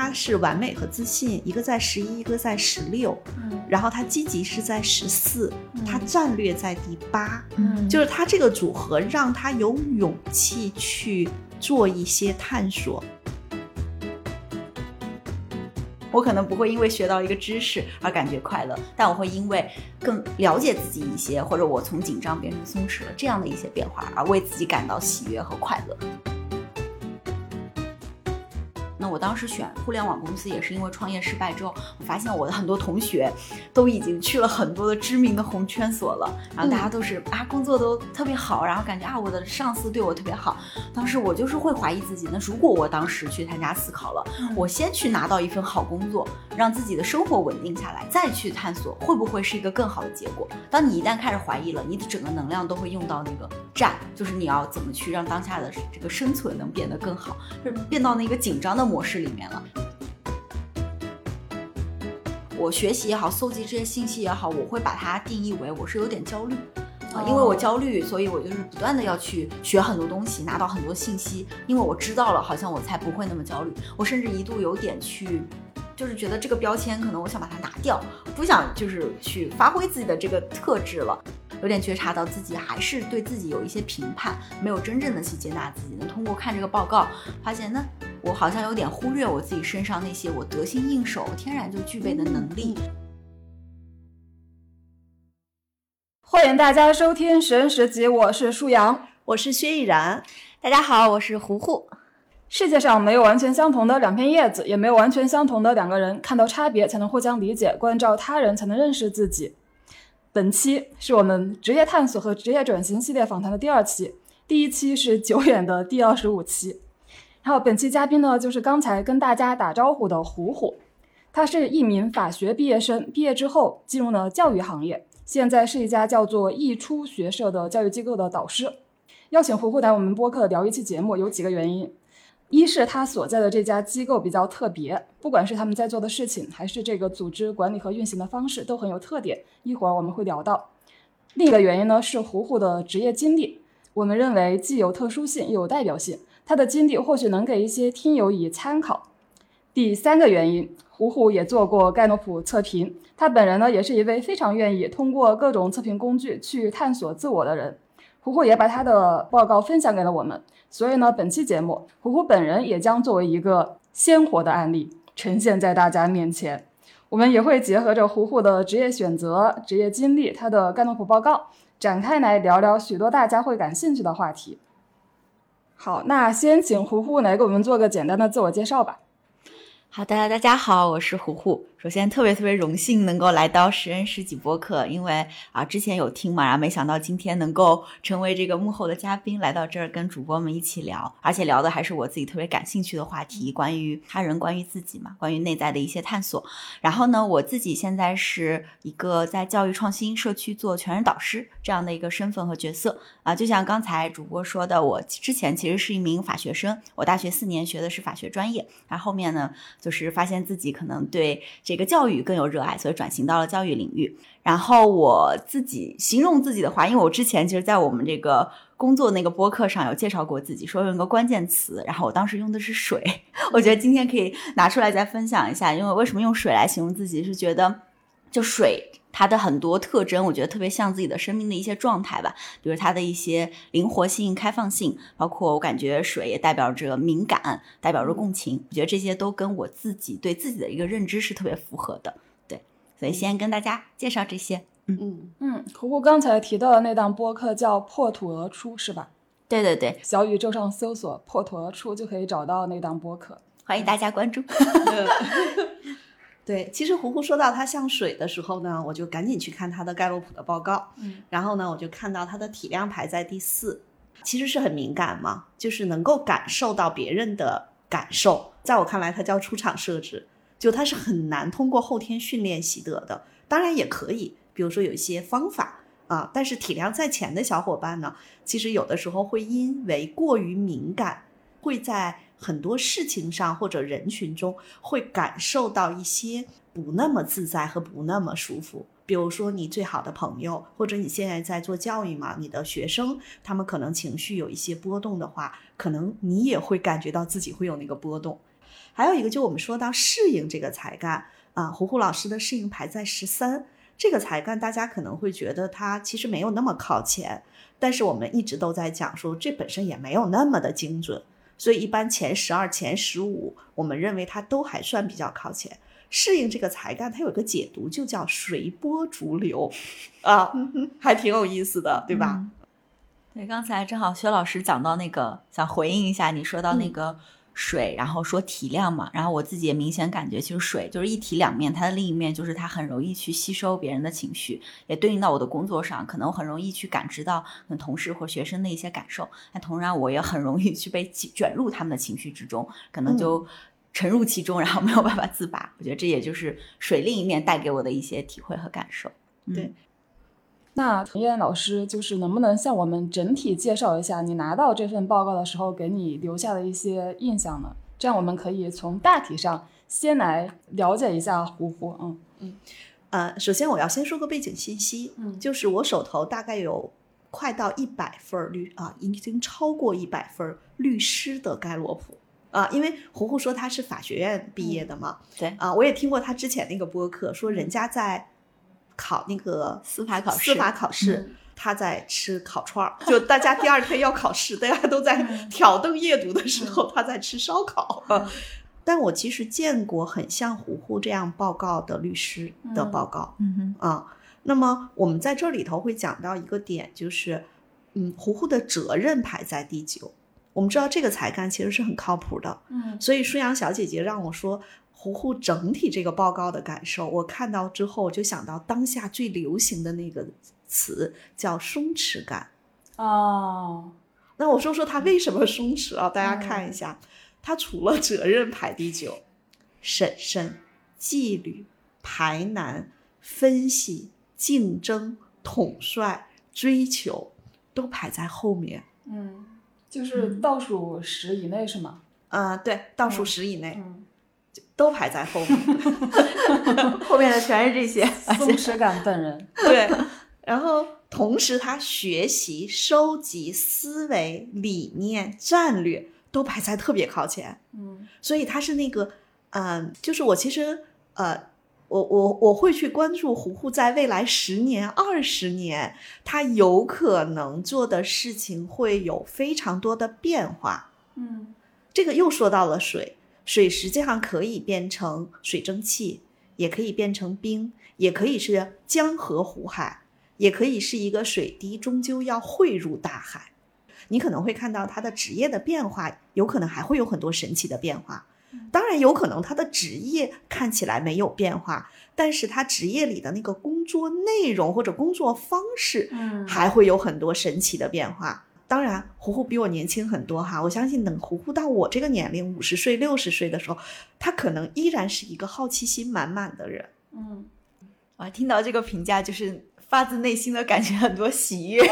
他是完美和自信，一个在十一，一个在十六，嗯然后他积极是在十四，他战略在第八，嗯就是他这个组合让他有勇气去做一些探索。我可能不会因为学到一个知识而感觉快乐，但我会因为更了解自己一些，或者我从紧张变成松弛了这样的一些变化而为自己感到喜悦和快乐。那我当时选互联网公司也是因为创业失败之后，我发现我的很多同学都已经去了很多的知名的红圈所了，然后大家都是、啊工作都特别好，然后感觉啊我的上司对我特别好。当时我就是会怀疑自己，那如果我当时去参加思考了，我先去拿到一份好工作，让自己的生活稳定下来，再去探索会不会是一个更好的结果。当你一旦开始怀疑了，你的整个能量都会用到那个战，就是你要怎么去让当下的这个生存能变得更好，就是变到那个紧张的模式里面了。我学习也好，搜集这些信息也好，我会把它定义为我是有点焦虑。啊，因为我焦虑，所以我就是不断的要去学很多东西，拿到很多信息。因为我知道了，好像我才不会那么焦虑。我甚至一度有点去，就是觉得这个标签可能我想把它拿掉，不想就是去发挥自己的这个特质了。有点觉察到自己还是对自己有一些评判，没有真正的去接纳自己。那通过看这个报告，发现呢，我好像有点忽略我自己身上那些我得心应手、天然就具备的能力。欢迎大家收听《神十集》，我是舒阳。我是薛逸然，大家好，我是胡胡。世界上没有完全相同的两片叶子，也没有完全相同的两个人。看到差别，才能互相理解；关照他人，才能认识自己。本期是我们职业探索和职业转型系列访谈的第二期，第一期是久远的第二十五期。然后本期嘉宾呢，就是刚才跟大家打招呼的糊糊，他是一名法学毕业生，毕业之后进入了教育行业，现在是一家叫做易初学社的教育机构的导师。邀请糊糊来我们播客聊一期节目，有几个原因。一是他所在的这家机构比较特别，不管是他们在做的事情，还是这个组织管理和运行的方式，都很有特点。一会儿我们会聊到。另一个原因呢是糊糊的职业经历，我们认为既有特殊性又有代表性，他的经历或许能给一些听友以参考。第三个原因，糊糊也做过盖洛普测评，他本人呢也是一位非常愿意通过各种测评工具去探索自我的人。糊糊也把他的报告分享给了我们。所以呢，本期节目，糊糊本人也将作为一个鲜活的案例呈现在大家面前。我们也会结合着糊糊的职业选择、职业经历、他的盖洛普报告，展开来聊聊许多大家会感兴趣的话题。好，那先请胡胡来给我们做个简单的自我介绍吧。好的，大家好，我是胡胡。首先，特别特别荣幸能够来到十人十己播客，因为啊之前有听嘛，然后没想到今天能够成为这个幕后的嘉宾，来到这儿跟主播们一起聊，而且聊的还是我自己特别感兴趣的话题，关于他人、关于自己嘛，关于内在的一些探索。然后呢，我自己现在是一个在教育创新社区做全人导师这样的一个身份和角色啊，就像刚才主播说的，我之前其实是一名法学生，我大学四年学的是法学专业，然后后面呢，就是发现自己可能对这个教育更有热爱，所以转型到了教育领域。然后我自己形容自己的话，因为我之前其实，在我们这个工作那个播客上有介绍过自己，说用一个关键词，然后我当时用的是水。我觉得今天可以拿出来再分享一下，因为为什么用水来形容自己，是觉得就水。它的很多特征，我觉得特别像自己的生命的一些状态吧，比如它的一些灵活性、开放性，包括我感觉水也代表着敏感，代表着共情，我觉得这些都跟我自己对自己的一个认知是特别符合的。对，所以先跟大家介绍这些。嗯，嗯，嗯，胡胡刚才提到的那档播客叫《破土而出》，是吧？对对对，小宇宙上搜索“破土而出”就可以找到那档播客。欢迎大家关注。对，其实胡胡说到它像水的时候呢，我就赶紧去看它的盖洛普的报告，嗯，然后呢，我就看到它的体量排在第四，其实是很敏感嘛，就是能够感受到别人的感受，在我看来，它叫出厂设置，就它是很难通过后天训练习得的，当然也可以，比如说有一些方法啊，但是体量在前的小伙伴呢，其实有的时候会因为过于敏感，会在很多事情上或者人群中会感受到一些不那么自在和不那么舒服。比如说你最好的朋友，或者你现在在做教育嘛，你的学生他们可能情绪有一些波动的话，可能你也会感觉到自己会有那个波动。还有一个就我们说到适应这个才干啊，胡胡老师的适应排在十三，这个才干大家可能会觉得它其实没有那么靠前，但是我们一直都在讲说这本身也没有那么的精准，所以一般前十二、前十五，我们认为它都还算比较靠前。适应这个才干，它有个解读就叫随波逐流，啊，还挺有意思的，对吧？对，刚才正好薛老师讲到那个，想回应一下你说到那个水，然后说体谅嘛，然后我自己也明显感觉，其实水就是一体两面，它的另一面就是它很容易去吸收别人的情绪，也对应到我的工作上，可能我很容易去感知到跟同事或学生的一些感受，那同样我也很容易去被卷入他们的情绪之中，可能就。沉入其中，然后没有办法自拔。我觉得这也就是水另一面带给我的一些体会和感受。对，那陈燕老师就是能不能向我们整体介绍一下你拿到这份报告的时候给你留下的一些印象呢？这样我们可以从大体上先来了解一下胡胡。嗯嗯，呃，首先我要先说个背景信息，嗯，就是我手头大概有快到一百份律啊，已经超过一百份律师的盖洛普。啊，因为胡胡说他是法学院毕业的嘛，对啊，我也听过他之前那个播客，说人家在考那个司法考试，司法考试，他在吃烤串儿，就大家第二天要考试，大家都在挑灯夜读的时候，他在吃烧烤。但我其实见过很像胡胡这样报告的律师的报告，嗯哼啊，那么我们在这里头会讲到一个点，就是嗯，胡胡的责任排在第九。我们知道这个才干其实是很靠谱的，嗯，所以舒阳小姐姐让我说胡胡整体这个报告的感受，我看到之后就想到当下最流行的那个词叫松弛感。哦，那我说说他为什么松弛啊？大家看一下，他除了责任排第九，审慎、纪律、排难、分析、竞争、统帅、追求都排在后面。嗯。就是倒数十以内是吗？嗯，对，倒数十以内，嗯，都排在后面，后面的全是这些 松弛感本人。对，然后同时他学习、收集、思维、理念、战略都排在特别靠前，嗯，所以他是那个，嗯，就是我其实呃。我我我会去关注胡胡在未来十年、二十年，他有可能做的事情会有非常多的变化。嗯，这个又说到了水，水实际上可以变成水蒸气，也可以变成冰，也可以是江河湖海，也可以是一个水滴，终究要汇入大海。你可能会看到他的职业的变化，有可能还会有很多神奇的变化。当然有可能他的职业看起来没有变化，但是他职业里的那个工作内容或者工作方式，嗯，还会有很多神奇的变化。当然，胡胡比我年轻很多哈，我相信等胡胡到我这个年龄，五十岁、六十岁的时候，他可能依然是一个好奇心满满的人。嗯，啊，听到这个评价，就是发自内心的感觉很多喜悦。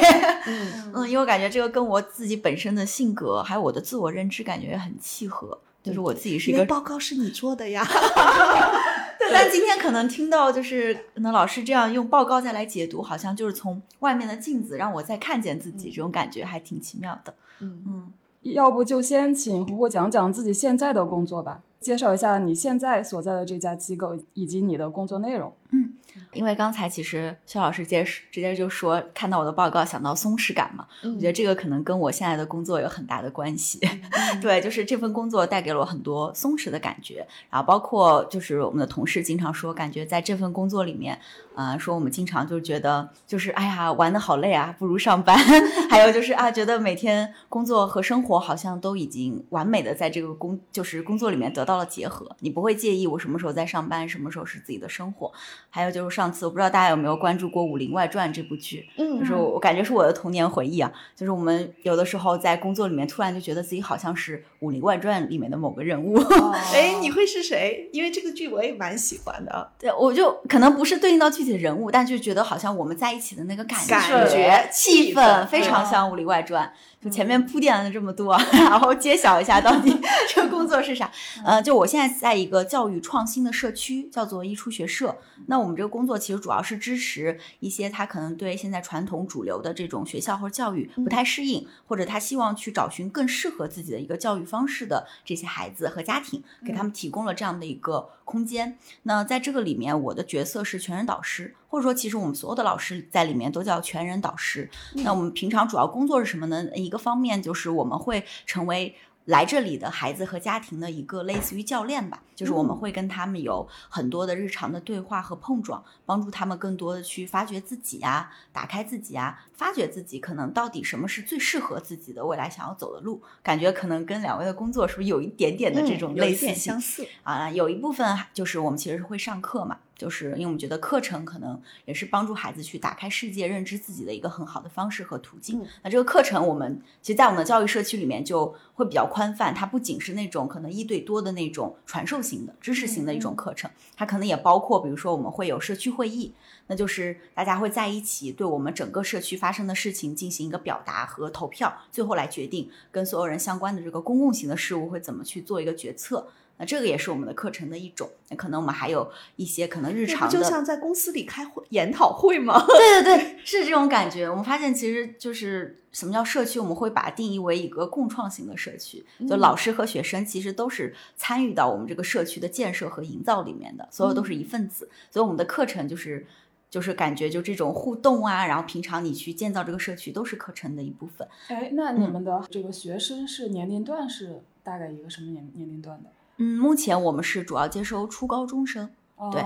嗯 嗯，因为我感觉这个跟我自己本身的性格还有我的自我认知感觉也很契合。就是我自己是一个报告是你做的呀，对。但今天可能听到就是可能老师这样用报告再来解读，好像就是从外面的镜子让我再看见自己，这种感觉还挺奇妙的。嗯嗯，要不就先请胡胡讲讲自己现在的工作吧，介绍一下你现在所在的这家机构以及你的工作内容。嗯。因为刚才其实肖老师直接直接就说看到我的报告想到松弛感嘛，我觉得这个可能跟我现在的工作有很大的关系。对，就是这份工作带给了我很多松弛的感觉，然后包括就是我们的同事经常说，感觉在这份工作里面，呃，说我们经常就觉得就是哎呀玩的好累啊，不如上班。还有就是啊，觉得每天工作和生活好像都已经完美的在这个工就是工作里面得到了结合，你不会介意我什么时候在上班，什么时候是自己的生活。还有就是上次我不知道大家有没有关注过《武林外传》这部剧，嗯，就是我感觉是我的童年回忆啊。就是我们有的时候在工作里面，突然就觉得自己好像是《武林外传》里面的某个人物。哎，你会是谁？因为这个剧我也蛮喜欢的。对，我就可能不是对应到具体的人物，但就觉得好像我们在一起的那个感觉、气氛非常像《武林外传》。就前面铺垫了这么多，然后揭晓一下到底这个工作是啥？呃，就我现在在一个教育创新的社区，叫做一初学社。那我们这个个工作其实主要是支持一些他可能对现在传统主流的这种学校或者教育不太适应，或者他希望去找寻更适合自己的一个教育方式的这些孩子和家庭，给他们提供了这样的一个空间。那在这个里面，我的角色是全人导师，或者说其实我们所有的老师在里面都叫全人导师。那我们平常主要工作是什么呢？一个方面就是我们会成为。来这里的孩子和家庭的一个类似于教练吧，就是我们会跟他们有很多的日常的对话和碰撞，帮助他们更多的去发掘自己啊，打开自己啊，发掘自己可能到底什么是最适合自己的未来想要走的路。感觉可能跟两位的工作是不是有一点点的这种类似性？相似啊，有一部分就是我们其实是会上课嘛。就是因为我们觉得课程可能也是帮助孩子去打开世界、认知自己的一个很好的方式和途径。那这个课程，我们其实，在我们的教育社区里面就会比较宽泛，它不仅是那种可能一对多的那种传授型的知识型的一种课程，它可能也包括，比如说我们会有社区会议，那就是大家会在一起对我们整个社区发生的事情进行一个表达和投票，最后来决定跟所有人相关的这个公共型的事物会怎么去做一个决策。那这个也是我们的课程的一种，那可能我们还有一些可能日常的，就像在公司里开会研讨会吗？对对对，是这种感觉。我们发现其实就是什么叫社区，我们会把它定义为一个共创型的社区，就老师和学生其实都是参与到我们这个社区的建设和营造里面的，所有都是一份子。所以我们的课程就是就是感觉就这种互动啊，然后平常你去建造这个社区都是课程的一部分。哎，那你们的这个学生是年龄段是大概一个什么年年龄段的？嗯，目前我们是主要接收初高中生，对，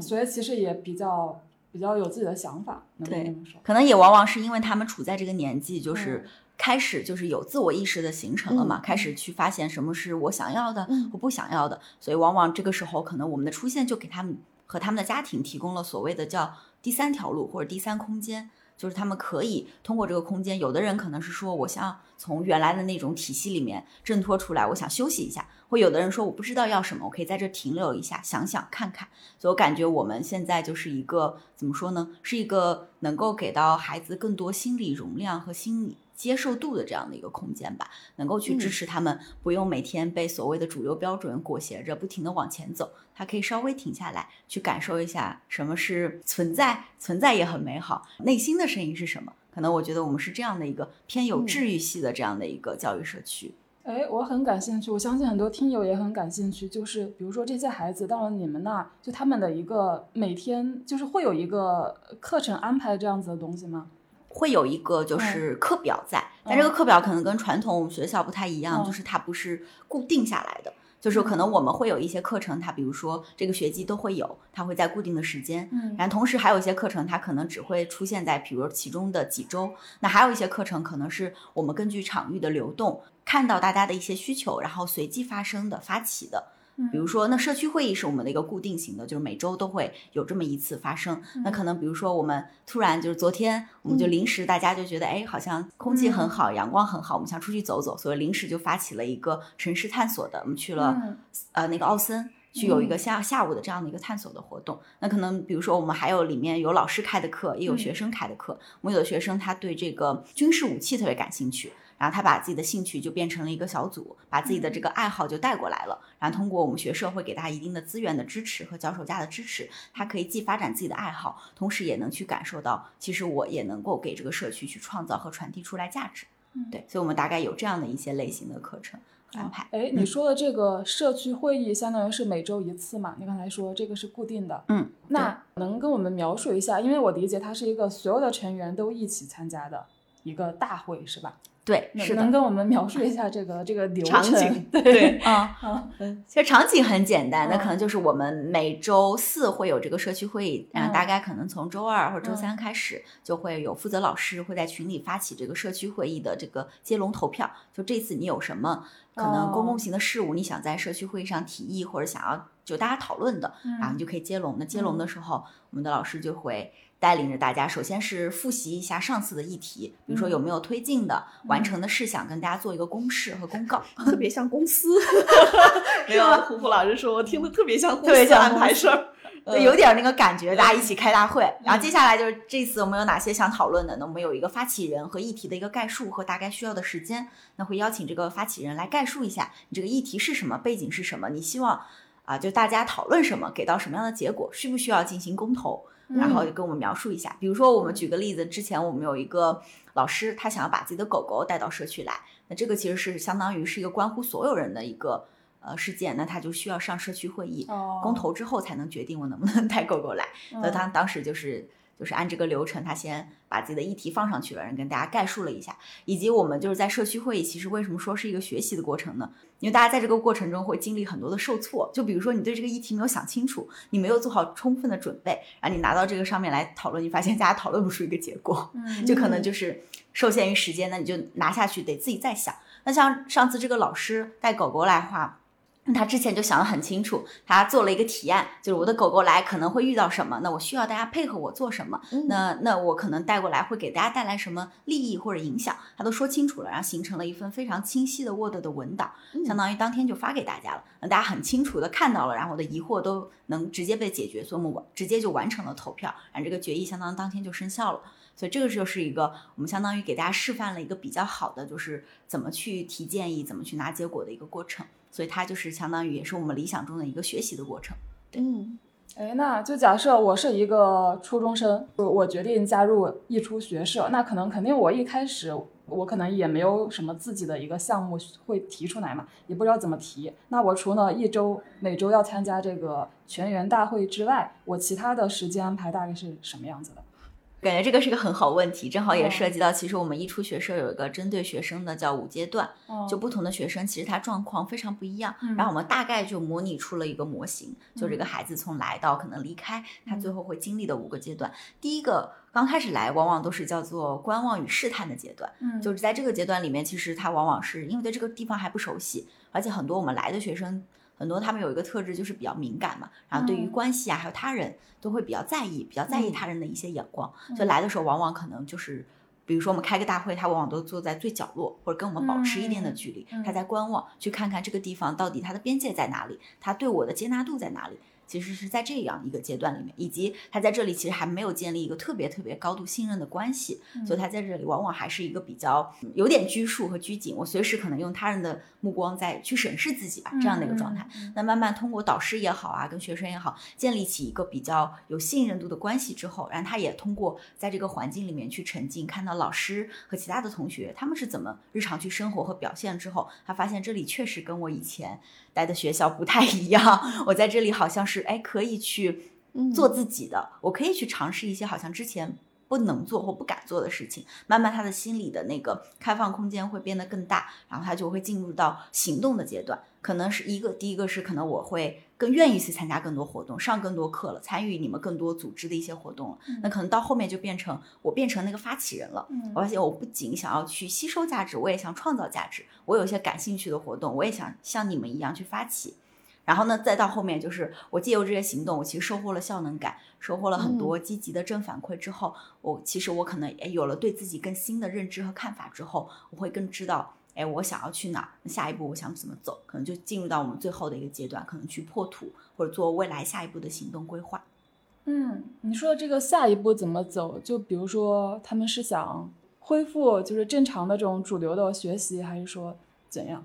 所以其实也比较比较有自己的想法，对，可能也往往是因为他们处在这个年纪，就是开始就是有自我意识的形成了嘛，开始去发现什么是我想要的，我不想要的，所以往往这个时候可能我们的出现就给他们和他们的家庭提供了所谓的叫第三条路或者第三空间。就是他们可以通过这个空间，有的人可能是说，我想从原来的那种体系里面挣脱出来，我想休息一下；或有的人说，我不知道要什么，我可以在这停留一下，想想看看。所以我感觉我们现在就是一个怎么说呢？是一个能够给到孩子更多心理容量和心理。接受度的这样的一个空间吧，能够去支持他们，不用每天被所谓的主流标准裹挟着，不停的往前走。他可以稍微停下来，去感受一下什么是存在，存在也很美好。内心的声音是什么？可能我觉得我们是这样的一个偏有治愈系的这样的一个教育社区。哎，我很感兴趣，我相信很多听友也很感兴趣。就是比如说这些孩子到了你们那儿，就他们的一个每天就是会有一个课程安排这样子的东西吗？会有一个就是课表在，但这个课表可能跟传统学校不太一样，就是它不是固定下来的，就是可能我们会有一些课程，它比如说这个学期都会有，它会在固定的时间，嗯，然后同时还有一些课程，它可能只会出现在比如其中的几周，那还有一些课程可能是我们根据场域的流动，看到大家的一些需求，然后随机发生的发起的。比如说，那社区会议是我们的一个固定型的，就是每周都会有这么一次发生。那可能比如说，我们突然就是昨天，我们就临时大家就觉得，哎，好像空气很好，阳光很好，我们想出去走走，所以临时就发起了一个城市探索的，我们去了呃那个奥森，去有一个下下午的这样的一个探索的活动。那可能比如说，我们还有里面有老师开的课，也有学生开的课。我们有的学生他对这个军事武器特别感兴趣。然后他把自己的兴趣就变成了一个小组，把自己的这个爱好就带过来了。然后通过我们学社会给他一定的资源的支持和脚手架的支持，他可以既发展自己的爱好，同时也能去感受到，其实我也能够给这个社区去创造和传递出来价值。对，所以我们大概有这样的一些类型的课程安排。哎，你说的这个社区会议相当于是每周一次嘛？你刚才说这个是固定的。嗯，那能跟我们描述一下？因为我理解它是一个所有的成员都一起参加的一个大会，是吧？对，是能跟我们描述一下这个这个流程？对啊，嗯，其实场景很简单，那可能就是我们每周四会有这个社区会议，然后大概可能从周二或者周三开始，就会有负责老师会在群里发起这个社区会议的这个接龙投票。就这次你有什么可能公共型的事务，你想在社区会议上提议或者想要就大家讨论的，然后你就可以接龙。那接龙的时候，我们的老师就会。带领着大家，首先是复习一下上次的议题，比如说有没有推进的、完成的事项，跟大家做一个公示和公告，特别像公司。没有，胡胡老师说，我听的特别像公司安排事儿，对，有点那个感觉，大家一起开大会。然后接下来就是这次我们有哪些想讨论的？那我们有一个发起人和议题的一个概述和大概需要的时间，那会邀请这个发起人来概述一下你这个议题是什么，背景是什么，你希望。啊，就大家讨论什么，给到什么样的结果，需不需要进行公投，然后跟我们描述一下。比如说，我们举个例子，之前我们有一个老师，他想要把自己的狗狗带到社区来，那这个其实是相当于是一个关乎所有人的一个呃事件，那他就需要上社区会议，哦公投之后才能决定我能不能 带狗狗来。所以他当时就是就是按这个流程，他先把自己的议题放上去了，然后跟大家概述了一下，以及我们就是在社区会议，其实为什么说是一个学习的过程呢？因为大家在这个过程中会经历很多的受挫，就比如说你对这个议题没有想清楚，你没有做好充分的准备，然后你拿到这个上面来讨论，你发现大家讨论不出一个结果，嗯就可能就是受限于时间，那你就拿下去得自己再想。那像上次这个老师带狗狗来的话，他之前就想得很清楚，他做了一个提案，就是我的狗狗来可能会遇到什么，那我需要大家配合我做什么，嗯那那我可能带过来会给大家带来什么利益或者影响，他都说清楚了，然后形成了一份非常清晰的 Word 的文档，相当于当天就发给大家了，那大家很清楚的看到了，然后我的疑惑都能直接被解决，所以我们直接就完成了投票，然后这个决议相当于当天就生效了。所以这个就是一个我们相当于给大家示范了一个比较好的，就是怎么去提建议、怎么去拿结果的一个过程。所以它就是相当于也是我们理想中的一个学习的过程。嗯哎，那就假设我是一个初中生，我我决定加入艺出学社，那可能肯定我一开始我可能也没有什么自己的一个项目会提出来嘛，也不知道怎么提。那我除了一周每周要参加这个全员大会之外，我其他的时间安排大概是什么样子的？感觉这个是个很好问题，正好也哦。涉及到，其实我们一出学社有一个针对学生的叫五阶段，哦。就不同的学生其实他状况非常不一样，嗯。然后我们大概就模拟出了一个模型，就这个孩子从来到可能离开，他最后会经历的五个阶段。第一个刚开始来，往往都是叫做观望与试探的阶段，嗯。就是在这个阶段里面，其实他往往是因为对这个地方还不熟悉，而且很多我们来的学生，很多他们有一个特质就是比较敏感嘛，然后对于嗯关系啊还有他人都会比较在意，比较在意嗯他人的一些眼光，所以来的时候往往可能就是。比如说我们开个大会，他往往都坐在最角落，或者跟我们保持一定的距离，他在观望，去看看这个地方到底它的边界在哪里，他对我的接纳度在哪里。其实是在这样一个阶段里面，以及他在这里其实还没有建立一个特别特别高度信任的关系，所以他在这里往往还是一个比较嗯有点拘束和拘谨。我随时可能用他人的目光在去审视自己吧，这样的一个状态。嗯那慢慢通过导师也好啊，跟学生也好，建立起一个比较有信任度的关系之后，然后他也通过在这个环境里面去沉浸，看到老师和其他的同学他们是怎么日常去生活和表现之后，他发现这里确实跟我以前待的学校不太一样，我在这里好像是哎可以去嗯做自己的，我可以去尝试一些好像之前。不能做或不敢做的事情，慢慢他的心里的那个开放空间会变得更大，然后他就会进入到行动的阶段。可能是一个，第一个是可能我会更愿意去参加更多活动，上更多课了，参与你们更多组织的一些活动了。那可能到后面就变成我变成那个发起人了。嗯我发现我不仅想要去吸收价值，我也想创造价值。我有一些感兴趣的活动，我也想像你们一样去发起。然后呢，再到后面就是我借由这些行动，我其实收获了效能感，收获了很多积极的正反馈之后，我其实我可能也有了对自己更新的认知和看法之后，我会更知道，哎，我想要去哪儿，那下一步我想怎么走，可能就进入到我们最后的一个阶段，可能去破土或者做未来下一步的行动规划。嗯，你说的这个下一步怎么走？就比如说，他们是想恢复就是正常的这种主流的学习，还是说怎样？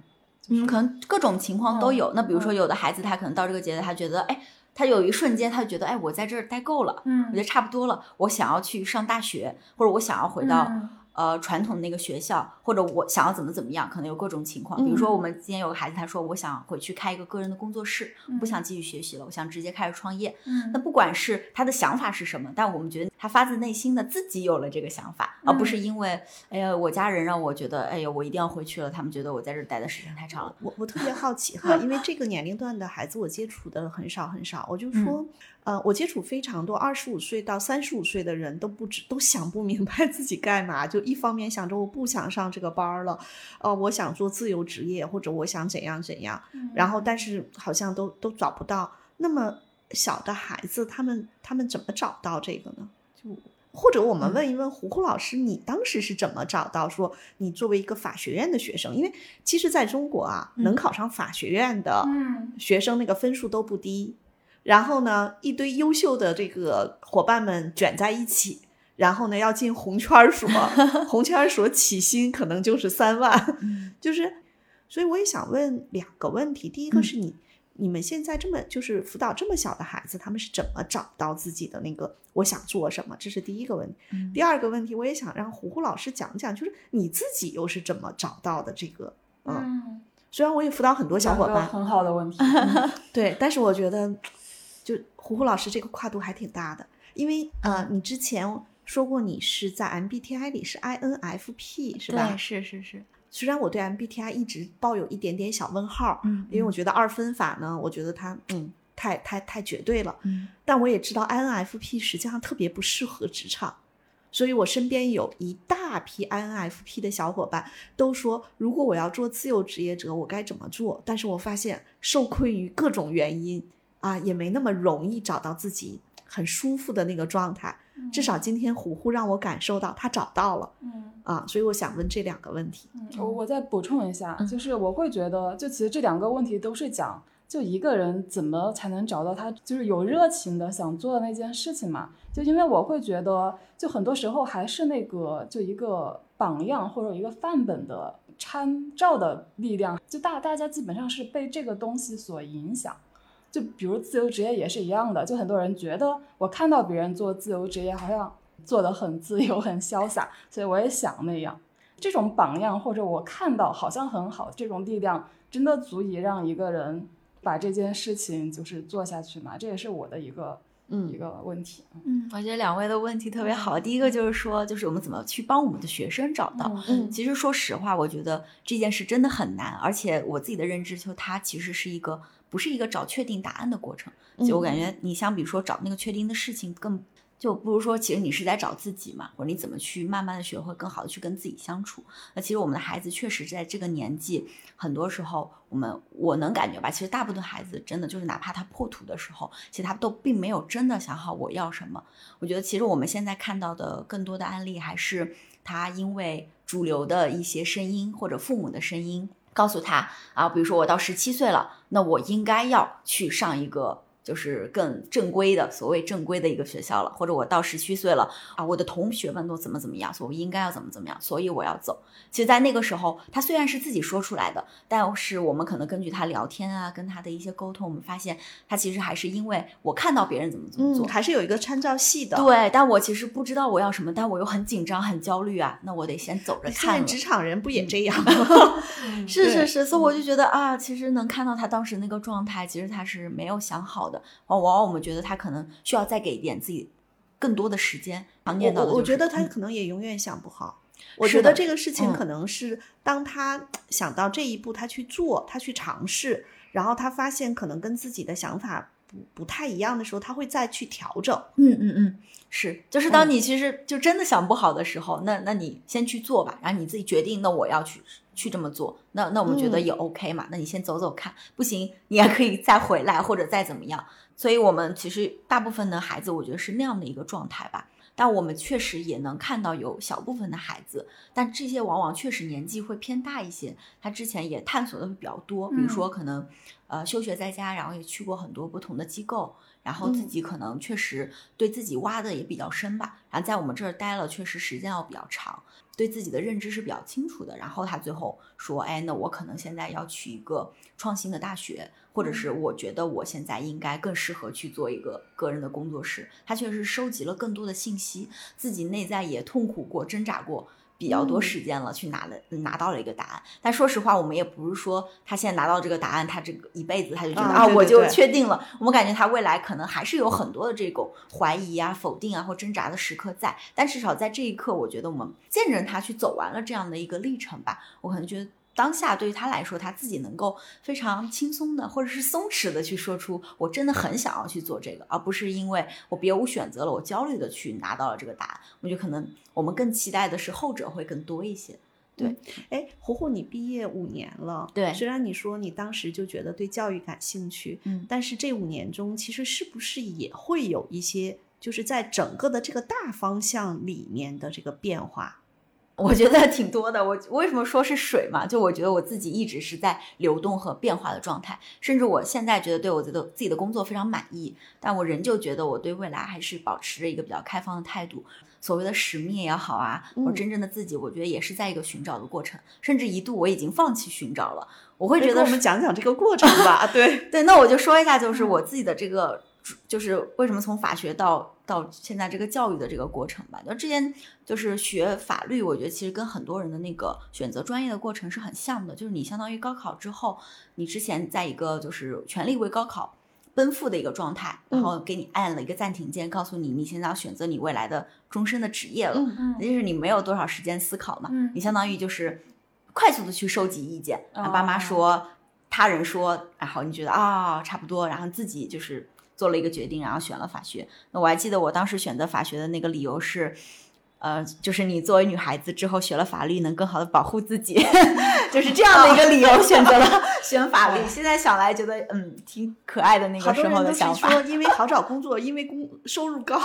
嗯，可能各种情况都有。嗯那比如说，嗯。有的孩子他可能到这个阶段，他觉得，哎，他有一瞬间，他就觉得，哎，我在这儿待够了，嗯。我觉嗯得差不多了，我想要去上大学，或者我想要回到、嗯呃传统的那个学校，或者我想要怎么怎么样，可能有各种情况。比如说，嗯我们今天有个孩子，他说我想回去开一个个人的工作室，不想继续学习了，我想直接开始创业。嗯那不管是他的想法是什么，但我们觉得他发自内心的自己有了这个想法，而不是因为哎呀我家人让我觉得哎呀我一定要回去了，他们觉得我在这儿待的时间太长了。我我特别 好奇哈，因为这个年龄段的孩子我接触的很少很少，我就说，呃，我接触非常多，二十五岁到三十五岁的人都不知都想不明白自己干嘛，就一方面想着我不想上这个班儿了，呃，我想做自由职业，或者我想怎样怎样，然后但是好像都都找不到。那么小的孩子，他们他们怎么找到这个呢？就或者我们问一问胡胡老师，你当时是怎么找到说你作为一个法学院的学生？因为其实在中国啊，能考上法学院的嗯学生那个分数都不低，然后呢，一堆优秀的这个伙伴们卷在一起。然后呢，要进红圈儿所，红圈儿所起薪可能就是三万，就是，所以我也想问两个问题。第一个是你你们现在这么就是辅导这么小的孩子，他们是怎么找到自己的那个我想做什么？这是第一个问题。嗯第二个问题，我也想让胡胡老师讲讲，就是你自己又是怎么找到的这个？嗯，嗯，虽然我也辅导很多小伙伴，很好的问题。对，但是我觉得，就胡胡老师这个跨度还挺大的，因为呃，你之前说过你是在 MBTI 里是 INFP 是吧对，？是是是，虽然我对 MBTI 一直抱有一点点小问号，嗯因为我觉得二分法呢，我觉得它嗯太太太绝对了，嗯但我也知道 INFP 实际上特别不适合职场。所以我身边有一大批 INFP 的小伙伴都说，如果我要做自由职业者，我该怎么做？但是我发现受困于各种原因啊，也没那么容易找到自己很舒服的那个状态。至少今天虎虎让我感受到他找到了嗯。啊，所以我想问这两个问题。嗯，我我再补充一下，嗯就是我会觉得，就其实这两个问题都是讲，就一个人怎么才能找到他就是有热情的想做的那件事情嘛。就因为我会觉得，就很多时候还是那个就一个榜样或者一个范本的参照的力量，就大大家基本上是被这个东西所影响。就比如自由职业也是一样的，就很多人觉得我看到别人做自由职业，好像做得很自由、很潇洒，所以我也想那样。这种榜样或者我看到好像很好，这种力量真的足以让一个人把这件事情就是做下去吗？这也是我的一个嗯一嗯个问题。嗯，我觉得两位的问题特别好。第一个就是说，就是我们怎么去帮我们的学生找到。嗯其实说实话，我觉得这件事真的很难，而且我自己的认知就它其实是一个不是一个找确定答案的过程。就我感觉你相比说找那个确定的事情更。就不如说，其实你是在找自己嘛，或者你怎么去慢慢的学会更好的去跟自己相处。那其实我们的孩子确实在这个年纪，很多时候我们我能感觉吧，其实大部分孩子真的就是哪怕他破土的时候，其实他都并没有真的想好我要什么。我觉得其实我们现在看到的更多的案例，还是他因为主流的一些声音或者父母的声音告诉他啊，比如说我到十七岁了，那我应该要去上一个。就是更正规的，所谓正规的一个学校了，或者我到十七岁了啊，我的同学们都怎么怎么样，所以我应该要怎么怎么样，所以我要走。其实，在那个时候，他虽然是自己说出来的，但是我们可能根据他聊天啊，跟他的一些沟通，我们发现他其实还是因为我看到别人怎么怎么做，嗯，还是有一个参照系的。，对，但我其实不知道我要什么，但我又很紧张、很焦虑啊，那我得先走着现看现。在职场人不也这样？吗是是是，所以我就觉得啊，其实能看到他当时那个状态，其实他是没有想好的。往往我们觉得他可能需要再给一点自己更多的时间。常见到的、就是，我我觉得他嗯可能也永远想不好。我觉得这个事情嗯可能是当他想到这一步，他去做，他去尝试，然后他发现可能跟自己的想法不不太一样的时候，他会再去调整。嗯嗯嗯，是，就是当嗯你其实就真的想不好的时候，那那你先去做吧，然后你自己决定，那我要去去这么做，那那我们觉得嗯也 OK 嘛，那你先走走看，不行你也可以再回来或者再怎么样。所以我们其实大部分的孩子，我觉得是那样的一个状态吧。但我们确实也能看到有小部分的孩子，但这些往往确实年纪会偏大一些，他之前也探索的会比较多，比如说可能呃休学在家，然后也去过很多不同的机构，然后自嗯己可能确实对自己挖的也比较深吧，然后在我们这儿待了，确实时间要比较长，对自己的认知是比较清楚的。然后他最后说，哎，那我可能现在要去一个创新的大学，或者是我觉得我现在应该更适合去做一个个人的工作室。他确实收集了更多的信息，自己内在也痛苦过、挣扎过。比较多嗯时间了，去拿了拿到了一个答案。但说实话，我们也不是说他现在拿到这个答案，他这个一辈子他就觉得啊，我就确定了。我们感觉他未来可能还是有很多的这种怀疑啊、否定啊或挣扎的时刻在。但至少在这一刻，我觉得我们见证他去走完了这样的一个历程吧。我可能觉得。当下对于他来说，他自己能够非常轻松的，或者是松弛的去说出，我真的很想要去做这个，而不是因为我别无选择了，我焦虑的去拿到了这个答案。我觉得可能我们更期待的是后者会更多一些。对哎，胡胡，你毕业五年了，对虽然你说你当时就觉得对教育感兴趣，嗯但是这五年中，其实是不是也会有一些，就是在整个的这个大方向里面的这个变化？我觉得挺多的。我为什么说是水嘛？就我觉得我自己一直是在流动和变化的状态，甚至我现在觉得对我的自己的工作非常满意，但我仍旧觉得我对未来还是保持着一个比较开放的态度。所谓的使命也好啊，或者嗯真正的自己，我觉得也是在一个寻找的过程，甚至一度我已经放弃寻找了。我会觉得跟我们讲讲这个过程吧。对，对，那我就说一下，就是我自己的这个，就是为什么从法学到到现在这个教育的这个过程吧。就之前就是学法律，我觉得其实跟很多人的那个选择专业的过程是很像的，就是你相当于高考之后，你之前在一个就是全力为高考。奔赴的一个状态，然后给你按了一个暂停键，告诉你你现在要选择你未来的终身的职业了。嗯嗯就是你没有多少时间思考嘛，嗯你相当于就是快速的去收集意见，爸妈哦说，他人说，然后你觉得啊、差不多，然后自己就是做了一个决定，然后选了法学。那我还记得我当时选择法学的那个理由是。呃，就是你作为女孩子之后学了法律，能更好的保护自己，就是这样的一个理由选择了 选法律。现在想来觉得，嗯，挺可爱的那个时候的想法。说，因为好找工作，因为工收入高。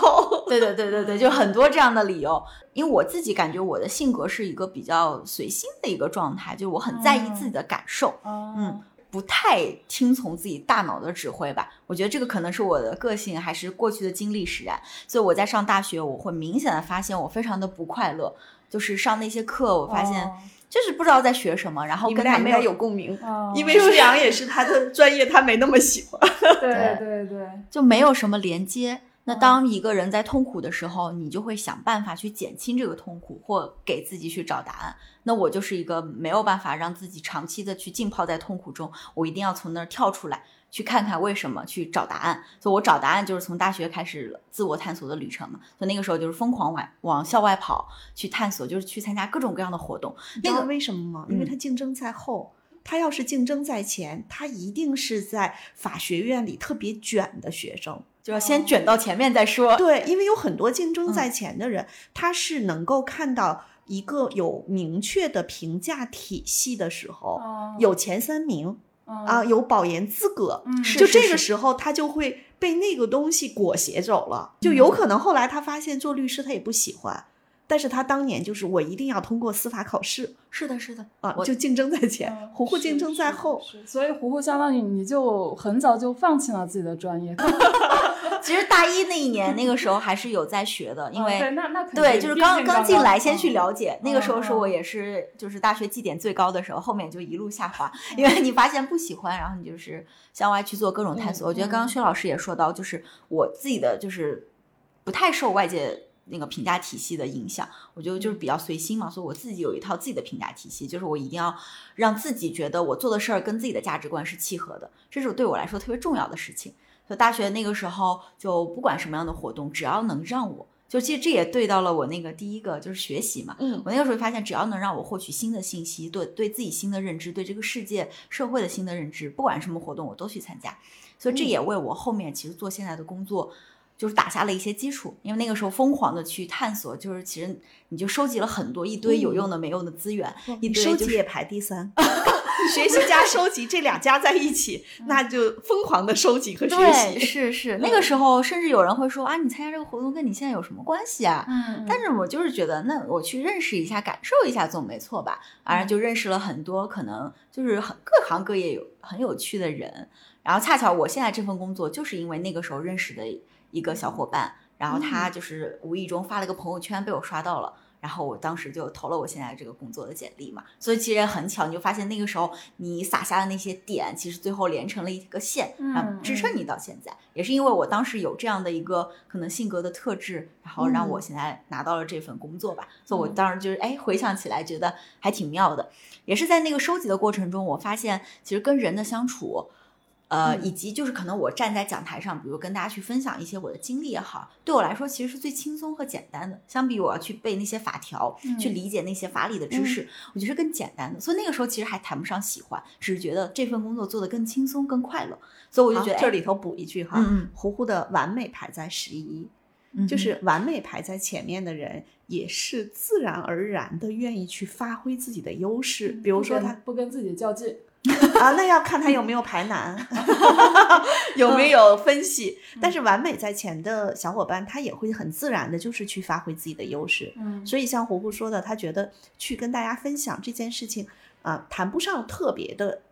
对对对对对，就很多这样的理由。因为我自己感觉我的性格是一个比较随心的一个状态，就是我很在意自己的感受，嗯不太听从自己大脑的指挥吧。我觉得这个可能是我的个性，还是过去的经历使然。所以我在上大学，我会明显的发现我非常的不快乐。就是上那些课，我发现就是不知道在学什么，然后跟他没有有共鸣，哦因为舒阳也是他的专业，他没那么喜欢。对对对，就没有什么连接。那嗯当一个人在痛苦的时候，你就会想办法去减轻这个痛苦，或给自己去找答案。那我就是一个没有办法让自己长期的去浸泡在痛苦中，我一定要从那儿跳出来，去看看为什么，去找答案。所以我找答案就是从大学开始自我探索的旅程嘛。所以那个时候就是疯狂往往校外跑，去探索，就是去参加各种各样的活动。那个为什么吗？因为嗯他竞争在后。他要是竞争在前，他一定是在法学院里特别卷的学生。就要先卷到前面再说。对，因为有很多竞争嗯。在前的人，他是能够看到一个有明确的评价体系的时候，哦有前三名嗯啊，有保研资格，嗯就这个时候他就会被那个东西裹挟走了，就有可能后来他发现做律师他也不喜欢，但是他当年就是我一定要通过司法考试是的，是的，啊，我就竞争在前，嗯胡胡竞争在后。所以糊糊相当于你就很早就放弃了自己的专业，其实大一那一年，那个时候还是有在学的，因为哦对那那对，就是刚刚进来先嗯去了解，那个时候是嗯我也是就是大学绩点最高的时候，后面就一路下滑，因为你发现不喜欢，然后你就是向外去做各种探索。嗯我觉得刚刚嗯薛老师也说到，就是我自己的就是不太受外界。那个评价体系的影响，我觉得就是比较随心嘛，所以我自己有一套自己的评价体系，就是我一定要让自己觉得我做的事儿跟自己的价值观是契合的，这是对我来说特别重要的事情。所以大学那个时候，就不管什么样的活动，只要能让我，就其实这也对到了我那个第一个就是学习嘛。嗯我那个时候发现，只要能让我获取新的信息，对对自己新的认知，对这个世界、社会的新的认知，不管什么活动我都去参加。所以这嗯也为我后面其实做现在的工作。就是打下了一些基础，因为那个时候疯狂的去探索，就是其实你就收集了很多一堆有用的、没用的资源，一你堆就是收集也排第三，学习加收集这两加在一起，那就疯狂的收集和学对，习。是是，那个时候甚至有人会说啊，你参加这个活动跟你现在有什么关系啊？嗯，但是我就是觉得，那我去认识一下、感受一下总没错吧？然后就认识了很多可能就是很各行各业有很有趣的人。然后恰巧我现在这份工作，就是因为那个时候认识的一个小伙伴，然后他就是无意中发了个朋友圈被我刷到了。然后我当时就投了我现在这个工作的简历嘛，所以其实很巧，你就发现那个时候你撒下的那些点，其实最后连成了一个线，然后嗯支撑你到现在。也是因为我当时有这样的一个可能性格的特质，然后让我嗯现在拿到了这份工作吧。所以我嗯当时就是哎，回想起来觉得还挺妙的。也是在那个收集的过程中，我发现其实跟人的相处。呃，嗯以及就是可能我站在讲台上，比如跟大家去分享一些我的经历也好，对我来说其实是最轻松和简单的。相比我要去背那些法条，去嗯理解那些法理的知识，我觉得是更简单的。所以那个时候其实还谈不上喜欢，只是觉得这份工作做得更轻松、更快乐。所以我就觉得这里头补一句哈，嗯胡胡的完美排在十一，嗯就是完美排在前面的人，也是自然而然的愿意去发挥自己的优势。比如说他不跟自己较劲，啊，那要看他有没有排难 有没有分析。但是完美在前的小伙伴，他也会很自然的，就是去发挥自己的优势。嗯，所以像胡胡说的，他觉得去跟大家分享这件事情啊、谈不上特别的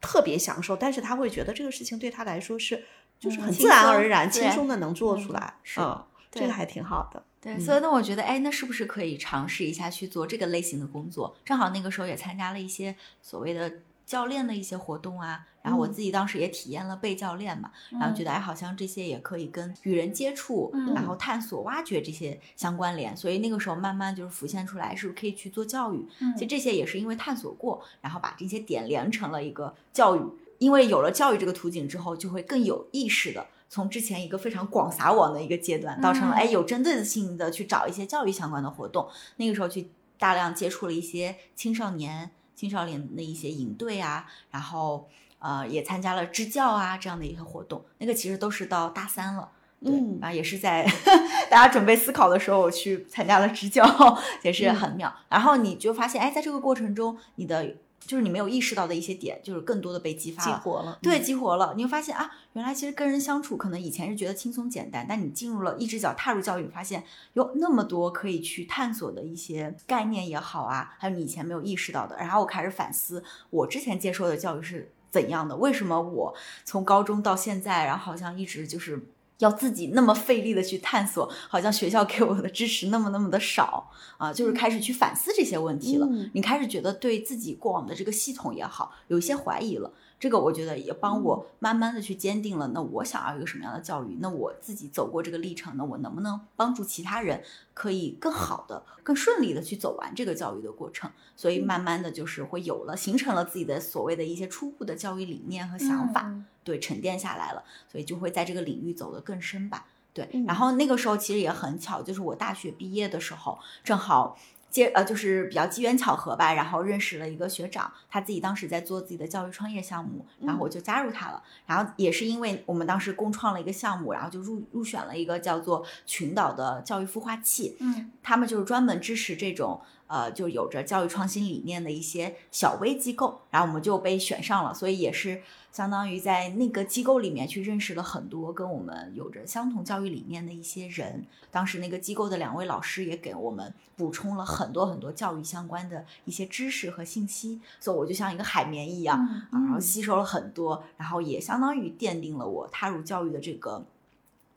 特别享受，但是他会觉得这个事情对他来说是就是嗯很自然而然、轻松的能做出嗯来。是嗯，这个还挺好的。对，嗯所以那，我觉得，哎，那是不是可以尝试一下去做这个类型的工作？正好那个时候也参加了一些所谓的教练的一些活动啊，然后我嗯自己当时也体验了被教练嘛，然后觉得，哎，好像这些也可以跟与人接触，嗯然后探索、挖掘这些相关联，所以那个时候慢慢就是浮现出来，是不是可以去做教育？嗯其实这些也是因为探索过，然后把这些点连成了一个教育。因为有了教育这个途径之后，就会更有意识的从之前一个非常广撒网的一个阶段，到成了嗯哎有针对性的去找一些教育相关的活动。那个时候去大量接触了一些青少年、青少年的一些营队啊，然后呃也参加了支教啊这样的一个活动。那个其实都是到大三了。对，嗯然后也是在 大家准备思考的时候，我去参加了支教，也是很妙。然后你就发现，哎，在这个过程中，你的就是你没有意识到的一些点，就是更多的被激发了。激活了，对，嗯激活了，你会发现啊，原来其实跟人相处，可能以前是觉得轻松简单，但你进入了一只脚踏入教育，你发现有那么多可以去探索的一些概念也好啊，还有你以前没有意识到的。然后我开始反思，我之前接受的教育是怎样的？为什么我从高中到现在，然后好像一直就是。要自己那么费力的去探索，好像学校给我的支持那么那么的少啊，就是开始去反思这些问题了。嗯你开始觉得对自己过往的这个系统也好，有一些怀疑了。这个我觉得也帮我慢慢的去坚定了，那我想要一个什么样的教育？那我自己走过这个历程，呢我能不能帮助其他人可以更好的、更顺利的去走完这个教育的过程？所以慢慢的就是会有了，形成了自己的所谓的一些初步的教育理念和想法，嗯对，沉淀下来了，所以就会在这个领域走得更深吧。对，嗯然后那个时候其实也很巧，就是我大学毕业的时候，正好接呃就是比较机缘巧合吧，然后认识了一个学长，他自己当时在做自己的教育创业项目，然后我就加入他了。然后也是因为我们当时共创了一个项目，然后就入入选了一个叫做群岛的教育孵化器，嗯他们就是专门支持这种呃，就有着教育创新理念的一些小微机构，然后我们就被选上了，所以也是相当于在那个机构里面去认识了很多跟我们有着相同教育理念的一些人。当时那个机构的两位老师也给我们补充了很多很多教育相关的一些知识和信息，所以我就像一个海绵一样，嗯啊，然后吸收了很多，然后也相当于奠定了我踏入教育的这个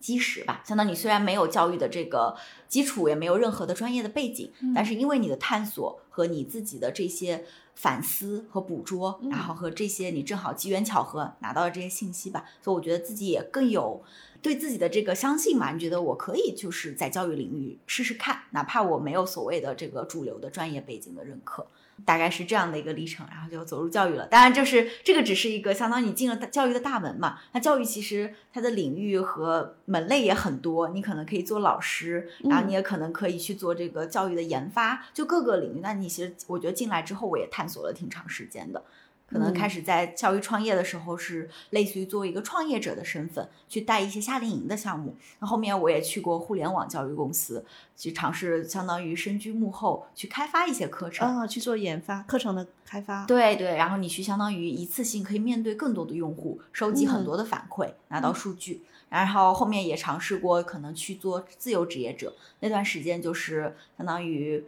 基石吧。相当于虽然没有教育的这个基础，也没有任何的专业的背景，嗯但是因为你的探索和你自己的这些反思和捕捉，嗯然后和这些你正好机缘巧合拿到了这些信息吧，所以我觉得自己也更有。对自己的这个相信嘛，你觉得我可以就是在教育领域试试看，哪怕我没有所谓的这个主流的专业背景的认可，大概是这样的一个历程，然后就走入教育了。当然，就是这个只是一个相当于你进了教育的大门嘛。那教育其实它的领域和门类也很多，你可能可以做老师，然后你也可能可以去做这个教育的研发，就各个领域。那你其实我觉得进来之后，我也探索了挺长时间的。可能嗯开始在教育创业的时候，是类似于作为一个创业者的身份去带一些夏令营的项目。那后面我也去过互联网教育公司，去尝试相当于身居幕后去开发一些课程。啊，去做研发课程的开发，对对，然后你去相当于一次性可以面对更多的用户，收集很嗯多的反馈，拿到数据。然后后面也尝试过可能去做自由职业者，那段时间就是相当于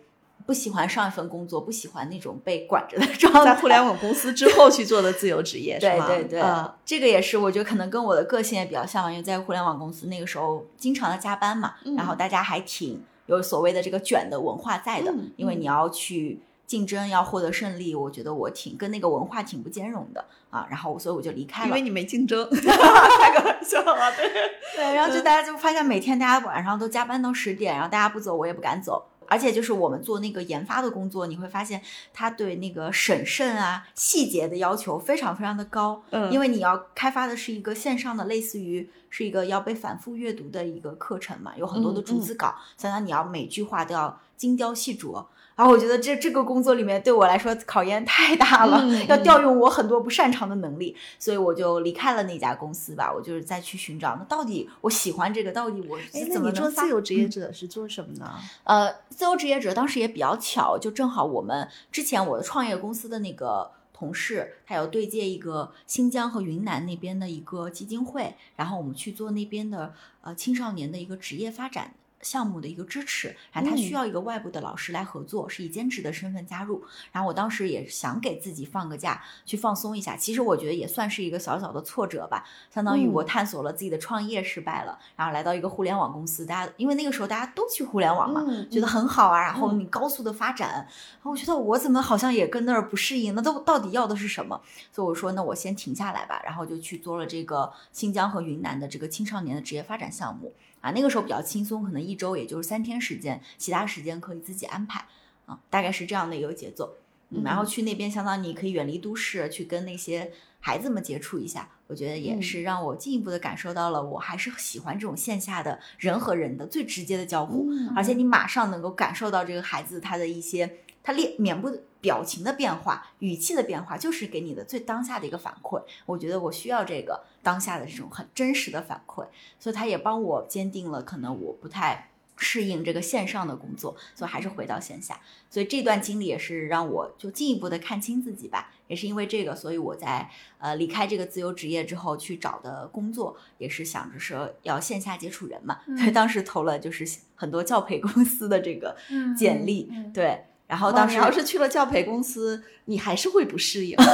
不喜欢上一份工作，不喜欢那种被管着的状态。在互联网公司之后去做的自由职业？对对对，啊这个也是我觉得可能跟我的个性也比较像嘛，因为在互联网公司那个时候经常的加班嘛，嗯然后大家还挺有所谓的这个卷的文化在的，因为你要去竞争，要获得胜利，我觉得我挺跟那个文化挺不兼容的啊，然后所以我就离开了。因为你没竞争，开个玩笑啊，对。对，然后就大家就发现每天大家晚上都加班到十点，然后大家不走，我也不敢走。而且就是我们做那个研发的工作，你会发现他对那个审慎啊、细节的要求非常非常的高。嗯因为你要开发的是一个线上的，类似于是一个要被反复阅读的一个课程嘛，有很多的嗯逐字稿，相当于你要每句话都要精雕细琢。然后我觉得这这个工作里面对我来说考验太大了，要调用我很多不擅长的能力，所以我就离开了那家公司吧。我就是再去寻找，那到底我喜欢这个，到底我哎是，那你做自由职业者是做什么呢？呃，自由职业者当时也比较巧，就正好我们之前我的创业公司的那个同事，他有对接一个新疆和云南那边的一个基金会，然后我们去做那边的呃青少年的一个职业发展。项目的一个支持，然后他需要一个外部的老师来合作，是以兼职的身份加入。然后我当时也想给自己放个假，去放松一下。其实我觉得也算是一个小小的挫折吧，相当于我探索了自己的创业失败了，然后来到一个互联网公司，大家因为那个时候大家都去互联网嘛，觉得很好啊，然后你高速的发展，然后我觉得我怎么好像也跟那儿不适应，那都到底要的是什么？所以我说那我先停下来吧，然后就去做了这个新疆和云南的这个青少年的职业发展项目。啊，那个时候比较轻松，可能一周也就是三天时间，其他时间可以自己安排啊，大概是这样的一个节奏。嗯，然后去那边，相当于你可以远离都市，去跟那些孩子们接触一下，我觉得也是让我进一步的感受到了，我还是喜欢这种线下的人和人的最直接的交互，而且你马上能够感受到这个孩子他的一些他脸面部表情的变化、语气的变化，就是给你的最当下的一个反馈。我觉得我需要这个。当下的这种很真实的反馈，所以他也帮我坚定了可能我不太适应这个线上的工作，所以还是回到线下。所以这段经历也是让我就进一步的看清自己吧。也是因为这个，所以我在呃离开这个自由职业之后去找的工作，也是想着说要线下接触人嘛。所以当时投了就是很多教培公司的这个简历，对。然后当时要是去了教培公司，你还是会不适应。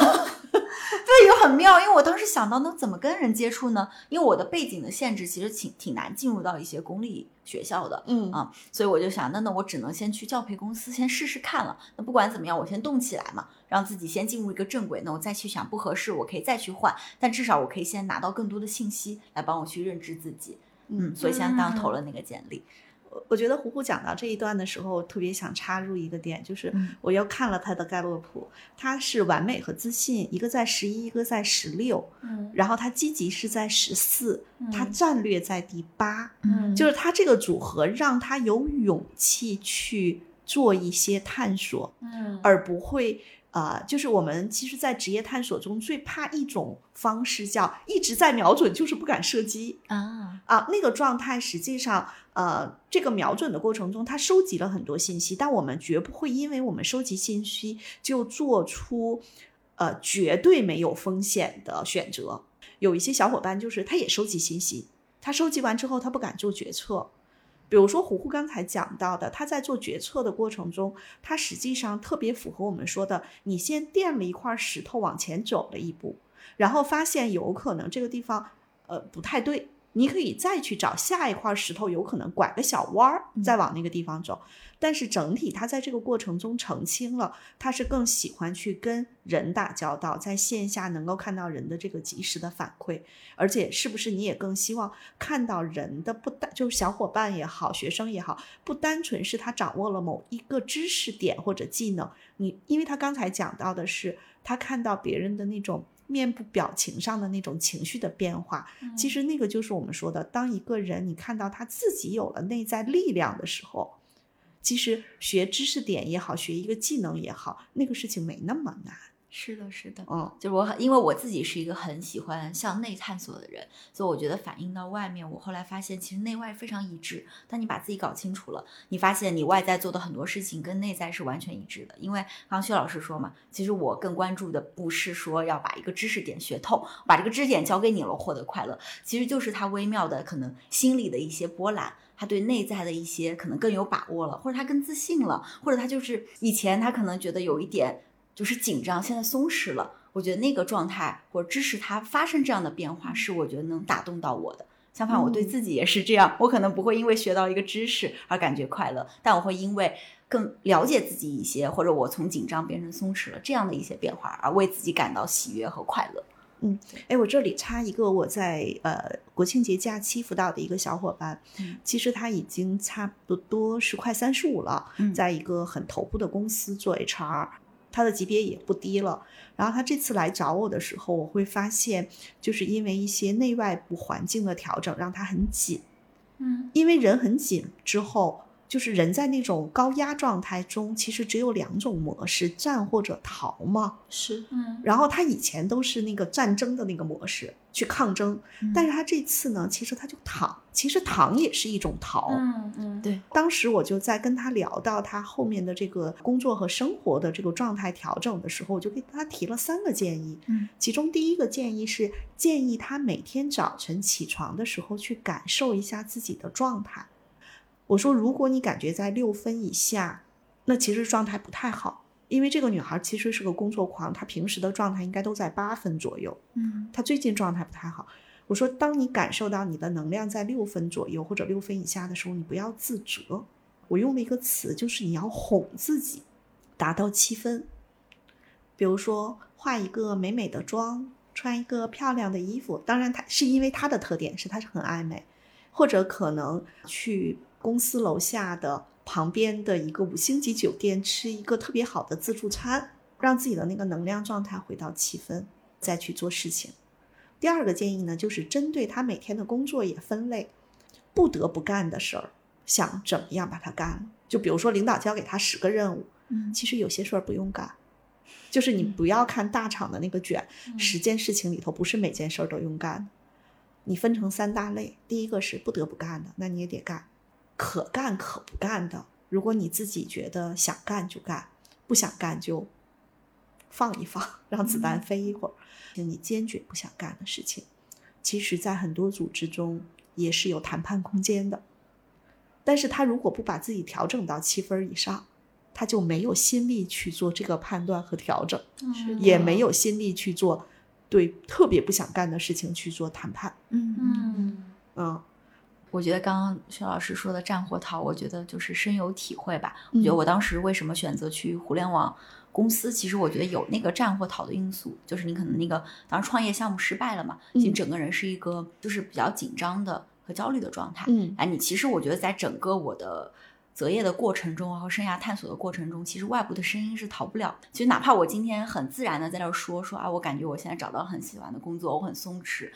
对，也很妙，因为我当时想到，那怎么跟人接触呢？因为我的背景的限制，其实挺挺难进入到一些公立学校的，嗯啊，所以我就想，那那我只能先去教培公司先试试看了。那不管怎么样，我先动起来嘛，让自己先进入一个正轨。那我再去想不合适，我可以再去换，但至少我可以先拿到更多的信息来帮我去认知自己。嗯，所以相当投了那个简历。我觉得胡胡讲到这一段的时候，特别想插入一个点，就是我又看了他的盖洛普，他是完美和自信，一个在十一，一个在十六，嗯，然后他积极是在十四，他。战略在第八，嗯，就是他这个组合让他有勇气去做一些探索，嗯，而不会。啊，就是我们其实，在职业探索中最怕一种方式，叫一直在瞄准，就是不敢射击啊啊，那个状态实际上，呃，这个瞄准的过程中，他收集了很多信息，但我们绝不会因为我们收集信息就做出呃绝对没有风险的选择。有一些小伙伴就是他也收集信息，他收集完之后，他不敢做决策。比如说，虎虎刚才讲到的，他在做决策的过程中，他实际上特别符合我们说的：你先垫了一块石头往前走了一步，然后发现有可能这个地方呃不太对。你可以再去找下一块石头，有可能拐个小弯儿，再往那个地方走。但是整体他在这个过程中澄清了，他是更喜欢去跟人打交道，在线下能够看到人的这个及时的反馈。而且是不是你也更希望看到人的不单就是小伙伴也好，学生也好，不单纯是他掌握了某一个知识点或者技能。你因为他刚才讲到的是他看到别人的那种。面部表情上的那种情绪的变化，其实那个就是我们说的，当一个人你看到他自己有了内在力量的时候，其实学知识点也好，学一个技能也好，那个事情没那么难。是的，是的，嗯，就是我，因为我自己是一个很喜欢向内探索的人，所以我觉得反映到外面，我后来发现其实内外非常一致。当你把自己搞清楚了，你发现你外在做的很多事情跟内在是完全一致的。因为刚刚薛老师说嘛，其实我更关注的不是说要把一个知识点学透，把这个知识点交给你了获得快乐，其实就是他微妙的可能心里的一些波澜，他对内在的一些可能更有把握了，或者他更自信了，或者他就是以前他可能觉得有一点。就是紧张，现在松弛了。我觉得那个状态，或者支持他发生这样的变化，是我觉得能打动到我的。相反，我对自己也是这样，我可能不会因为学到一个知识而感觉快乐，但我会因为更了解自己一些，或者我从紧张变成松弛了这样的一些变化，而为自己感到喜悦和快乐。嗯，哎，我这里插一个我在呃国庆节假期辅导的一个小伙伴，其实他已经差不多是快三十五了，在一个很头部的公司做 HR。他的级别也不低了，然后他这次来找我的时候，我会发现，就是因为一些内外部环境的调整，让他很紧，嗯，因为人很紧之后。就是人在那种高压状态中，其实只有两种模式：战或者逃嘛。是，嗯。然后他以前都是那个战争的那个模式去抗争，但是他这次呢，其实他就躺。其实躺也是一种逃。嗯嗯，对。当时我就在跟他聊到他后面的这个工作和生活的这个状态调整的时候，我就给他提了三个建议。嗯，其中第一个建议是建议他每天早晨起床的时候去感受一下自己的状态。我说，如果你感觉在六分以下，那其实状态不太好，因为这个女孩其实是个工作狂，她平时的状态应该都在八分左右，嗯她最近状态不太好。我说，当你感受到你的能量在六分左右或者六分以下的时候，你不要自责。我用了一个词，就是你要哄自己，达到七分。比如说，化一个美美的妆，穿一个漂亮的衣服。当然，她是因为她的特点是她是很爱美，或者可能去公司楼下的旁边的一个五星级酒店吃一个特别好的自助餐，让自己的那个能量状态回到七分，再去做事情。第二个建议呢，就是针对他每天的工作也分类，不得不干的事儿，想怎么样把它干了。就比如说，领导交给他十个任务，嗯其实有些事儿不用干，就是你不要看大厂的那个卷，十件事情里头不是每件事儿都用干的。你分成三大类，第一个是不得不干的，那你也得干；可干可不干的，如果你自己觉得想干就干，不想干就放一放，让子弹飞一会儿。你坚决不想干的事情，其实在很多组织中也是有谈判空间的。但是他如果不把自己调整到七分以上，他就没有心力去做这个判断和调整，也没有心力去做对特别不想干的事情去做谈判。嗯嗯嗯，我觉得刚刚薛老师说的战火逃，我觉得就是深有体会吧。我觉得我当时为什么选择去互联网公司，其实我觉得有那个战火逃的因素，就是你可能那个当时创业项目失败了嘛，嗯其实整个人是一个就是比较紧张的和焦虑的状态。嗯哎，你其实我觉得在整个我的择业的过程中和生涯探索的过程中，其实外部的声音是逃不了。其实哪怕我今天很自然的在那儿说说啊，我感觉我现在找到很喜欢的工作，我很松弛。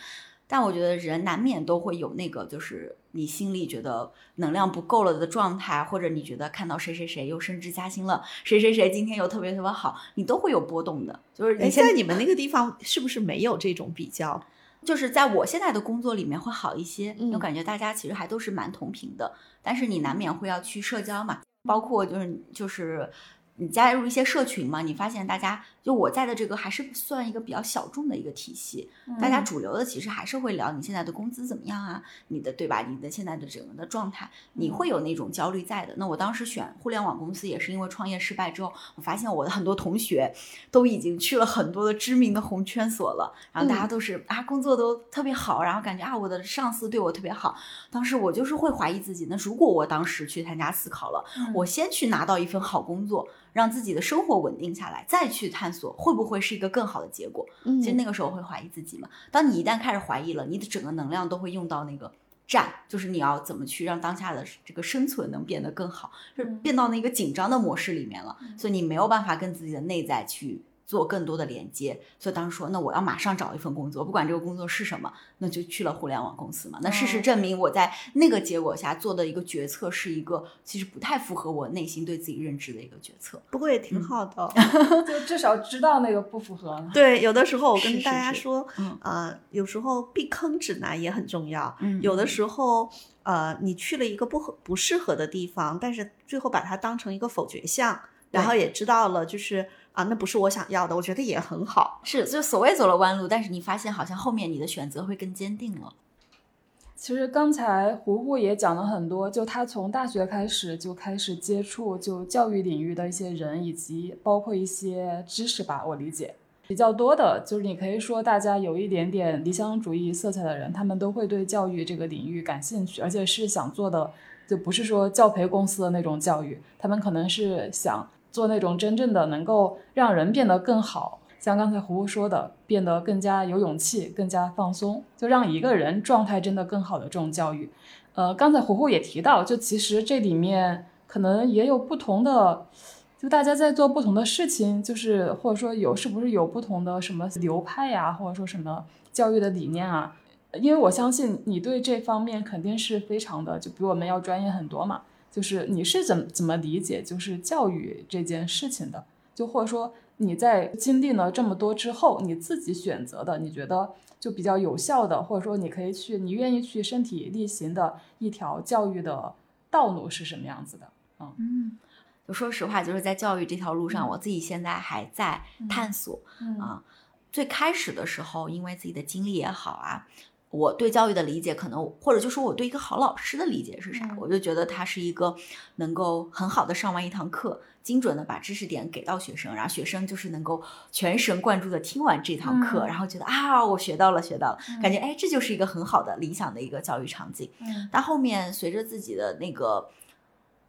但我觉得人难免都会有那个，就是你心里觉得能量不够了的状态，或者你觉得看到谁谁谁又升职加薪了，谁谁谁今天又特别特别好，你都会有波动的。就是哎，你现在你们那个地方是不是没有这种比较？就是在我现在的工作里面会好一些，嗯我感觉大家其实还都是蛮同频的，但是你难免会要去社交嘛，包括就是就是你加入一些社群嘛，你发现大家就我在的这个还是算一个比较小众的一个体系，大家主流的其实还是会聊你现在的工资怎么样啊，你的对吧？你的现在的整个的状态，你会有那种焦虑在的。那我当时选互联网公司也是因为创业失败之后，我发现我的很多同学都已经去了很多的知名的红圈所了，然后大家都是、啊工作都特别好，然后感觉啊我的上司对我特别好。当时我就是会怀疑自己，那如果我当时去参加思考了，我先去拿到一份好工作，让自己的生活稳定下来，再去探索会不会是一个更好的结果。嗯其实那个时候会怀疑自己嘛。当你一旦开始怀疑了，你的整个能量都会用到那个战，就是你要怎么去让当下的这个生存能变得更好，就是变到那个紧张的模式里面了。所以你没有办法跟自己的内在去。做更多的连接，所以当时说，那我要马上找一份工作，不管这个工作是什么，那就去了互联网公司嘛。那事实哦证明，我在那个结果下做的一个决策是一个其实不太符合我内心对自己认知的一个决策。不过也挺好的。就至少知道那个不符合。对，有的时候我跟大家是说，嗯呃，有时候避坑指南也很重要。嗯有的时候，呃，你去了一个不合不适合的地方，但是最后把它当成一个否决项，然后也知道了，就是啊，那不是我想要的，我觉得也很好。是，就所谓走了弯路，但是你发现好像后面你的选择会更坚定了。其实刚才胡胡也讲了很多，就他从大学开始就开始接触就教育领域的一些人，以及包括一些知识吧。我理解比较多的就是你可以说大家有一点点理想主义色彩的人，他们都会对教育这个领域感兴趣，而且是想做的，就不是说教培公司的那种教育，他们可能是想做那种真正的能够让人变得更好。像刚才胡胡说的，变得更加有勇气、更加放松，就让一个人状态真的更好的这种教育。呃，刚才胡胡也提到，就其实这里面可能也有不同的，就大家在做不同的事情，就是或者说有是不是有不同的什么流派呀、或者说什么教育的理念啊？因为我相信你对这方面肯定是非常的，就比我们要专业很多嘛。就是你是怎么怎么理解就是教育这件事情的？就或者说你在经历了这么多之后，你自己选择的，你觉得就比较有效的，或者说你可以去，你愿意去身体力行的一条教育的道路是什么样子的？嗯，就说实话，就是在教育这条路上，嗯我自己现在还在探索、嗯啊。最开始的时候，因为自己的经历也好啊，我对教育的理解，可能或者就说我对一个好老师的理解是啥，嗯我就觉得他是一个能够很好的上完一堂课，精准的把知识点给到学生，然后学生就是能够全神贯注的听完这堂课，嗯然后觉得啊，我学到了，学到了，感觉哎，这就是一个很好的理想的一个教育场景。嗯但后面随着自己的那个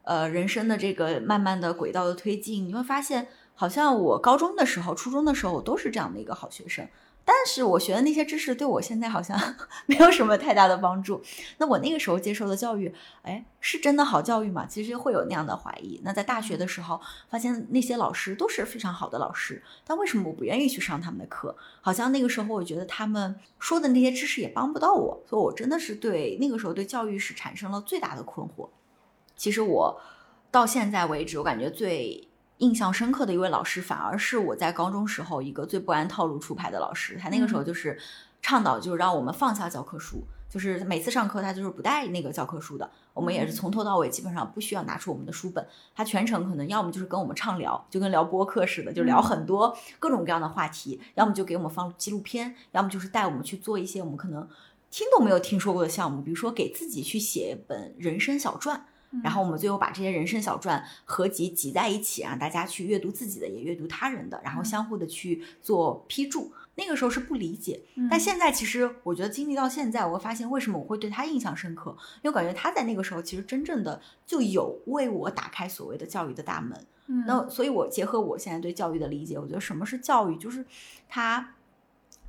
呃人生的这个慢慢的轨道的推进，你会发现，好像我高中的时候、初中的时候，我都是这样的一个好学生。但是我学的那些知识对我现在好像 没有什么太大的帮助。那我那个时候接受的教育，哎，是真的好教育吗？其实会有那样的怀疑。那在大学的时候，发现那些老师都是非常好的老师，但为什么我不愿意去上他们的课？好像那个时候我觉得他们说的那些知识也帮不到我，所以我真的是对那个时候对教育是产生了最大的困惑。其实我到现在为止，我感觉最印象深刻的一位老师，反而是我在高中时候一个最不按套路出牌的老师。他那个时候就是倡导，就是让我们放下教科书，就是每次上课他就是不带那个教科书的。我们也是从头到尾基本上不需要拿出我们的书本，他全程可能要么就是跟我们畅聊，就跟聊播客似的，就聊很多各种各样的话题；要么就给我们放纪录片，要么就是带我们去做一些我们可能听都没有听说过的项目，比如说给自己去写一本人生小传。然后我们最后把这些人生小传合集集在一起，让大家去阅读自己的，也阅读他人的，然后相互的去做批注。那个时候是不理解，但现在其实我觉得经历到现在，我会发现为什么我会对他印象深刻，因为感觉他在那个时候其实真正的就有为我打开所谓的教育的大门。嗯那所以，我结合我现在对教育的理解，我觉得什么是教育，就是它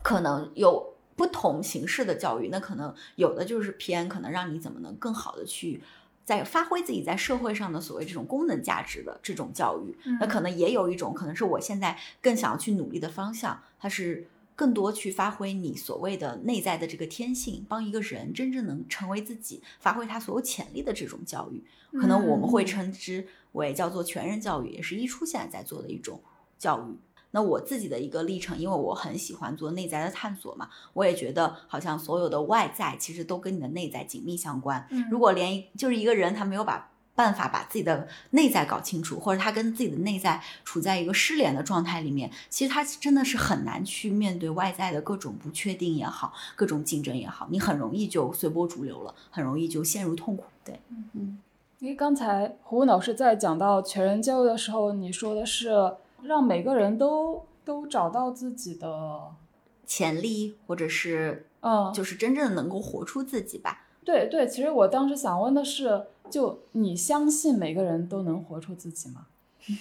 可能有不同形式的教育，那可能有的就是偏可能让你怎么能更好的去。在发挥自己在社会上的所谓这种功能价值的这种教育，那可能也有一种可能是我现在更想要去努力的方向，它是更多去发挥你所谓的内在的这个天性，帮一个人真正能成为自己，发挥他所有潜力的这种教育，可能我们会称之为叫做全人教育，也是一初现在在做的一种教育。那我自己的一个历程，因为我很喜欢做内在的探索嘛，我也觉得好像所有的外在其实都跟你的内在紧密相关。嗯如果连就是一个人他没有把办法把自己的内在搞清楚，或者他跟自己的内在处在一个失联的状态里面，其实他真的是很难去面对外在的各种不确定也好，各种竞争也好，你很容易就随波逐流了，很容易就陷入痛苦。对，嗯嗯因为刚才胡胡老师在讲到全人教育的时候，你说的是让每个人都都找到自己的，潜力或者是嗯，就是真正能够活出自己吧。对对。其实我当时想问的是，就你相信每个人都能活出自己吗？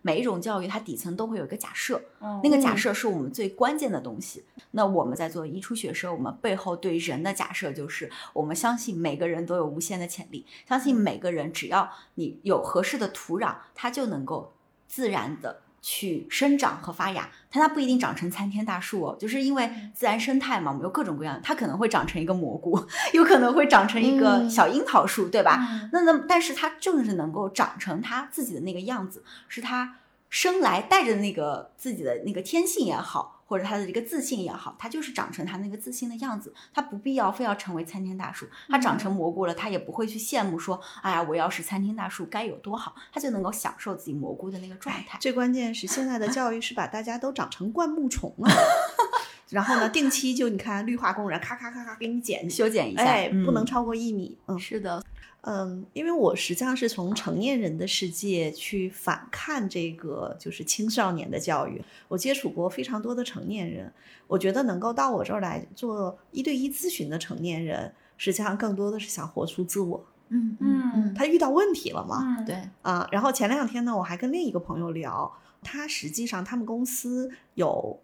每一种教育，它底层都会有一个假设，嗯那个假设是我们最关键的东西。那我们在做一出学生，我们背后对人的假设就是，我们相信每个人都有无限的潜力，相信每个人只要你有合适的土壤，它就能够自然的。去生长和发芽，但它不一定长成参天大树哦，就是因为自然生态嘛，我们有各种各样，它可能会长成一个蘑菇，有可能会长成一个嗯。小樱桃树，对吧？嗯。那那但是它正是能够长成它自己的那个样子，是它生来带着那个自己的那个天性也好，或者他的一个自信也好，他就是长成他那个自信的样子。他不必要非要成为参天大树，他长成蘑菇了，他也不会去羡慕说，哎呀，我要是参天大树该有多好，他就能够享受自己蘑菇的那个状态。最关键是现在的 教育是把大家都长成灌木丛了，然后呢，定期就你看绿化工人咔咔咔咔给你剪，修剪一下，哎，不能嗯超过一米，嗯。是的，嗯，因为我实际上是从成年人的世界去反看这个就是青少年的教育。我接触过非常多的成年人，我觉得能够到我这儿来做一对一咨询的成年人，实际上更多的是想活出自我。嗯嗯嗯他遇到问题了嘛？嗯，对，啊，然后前两天呢，我还跟另一个朋友聊，他实际上他们公司有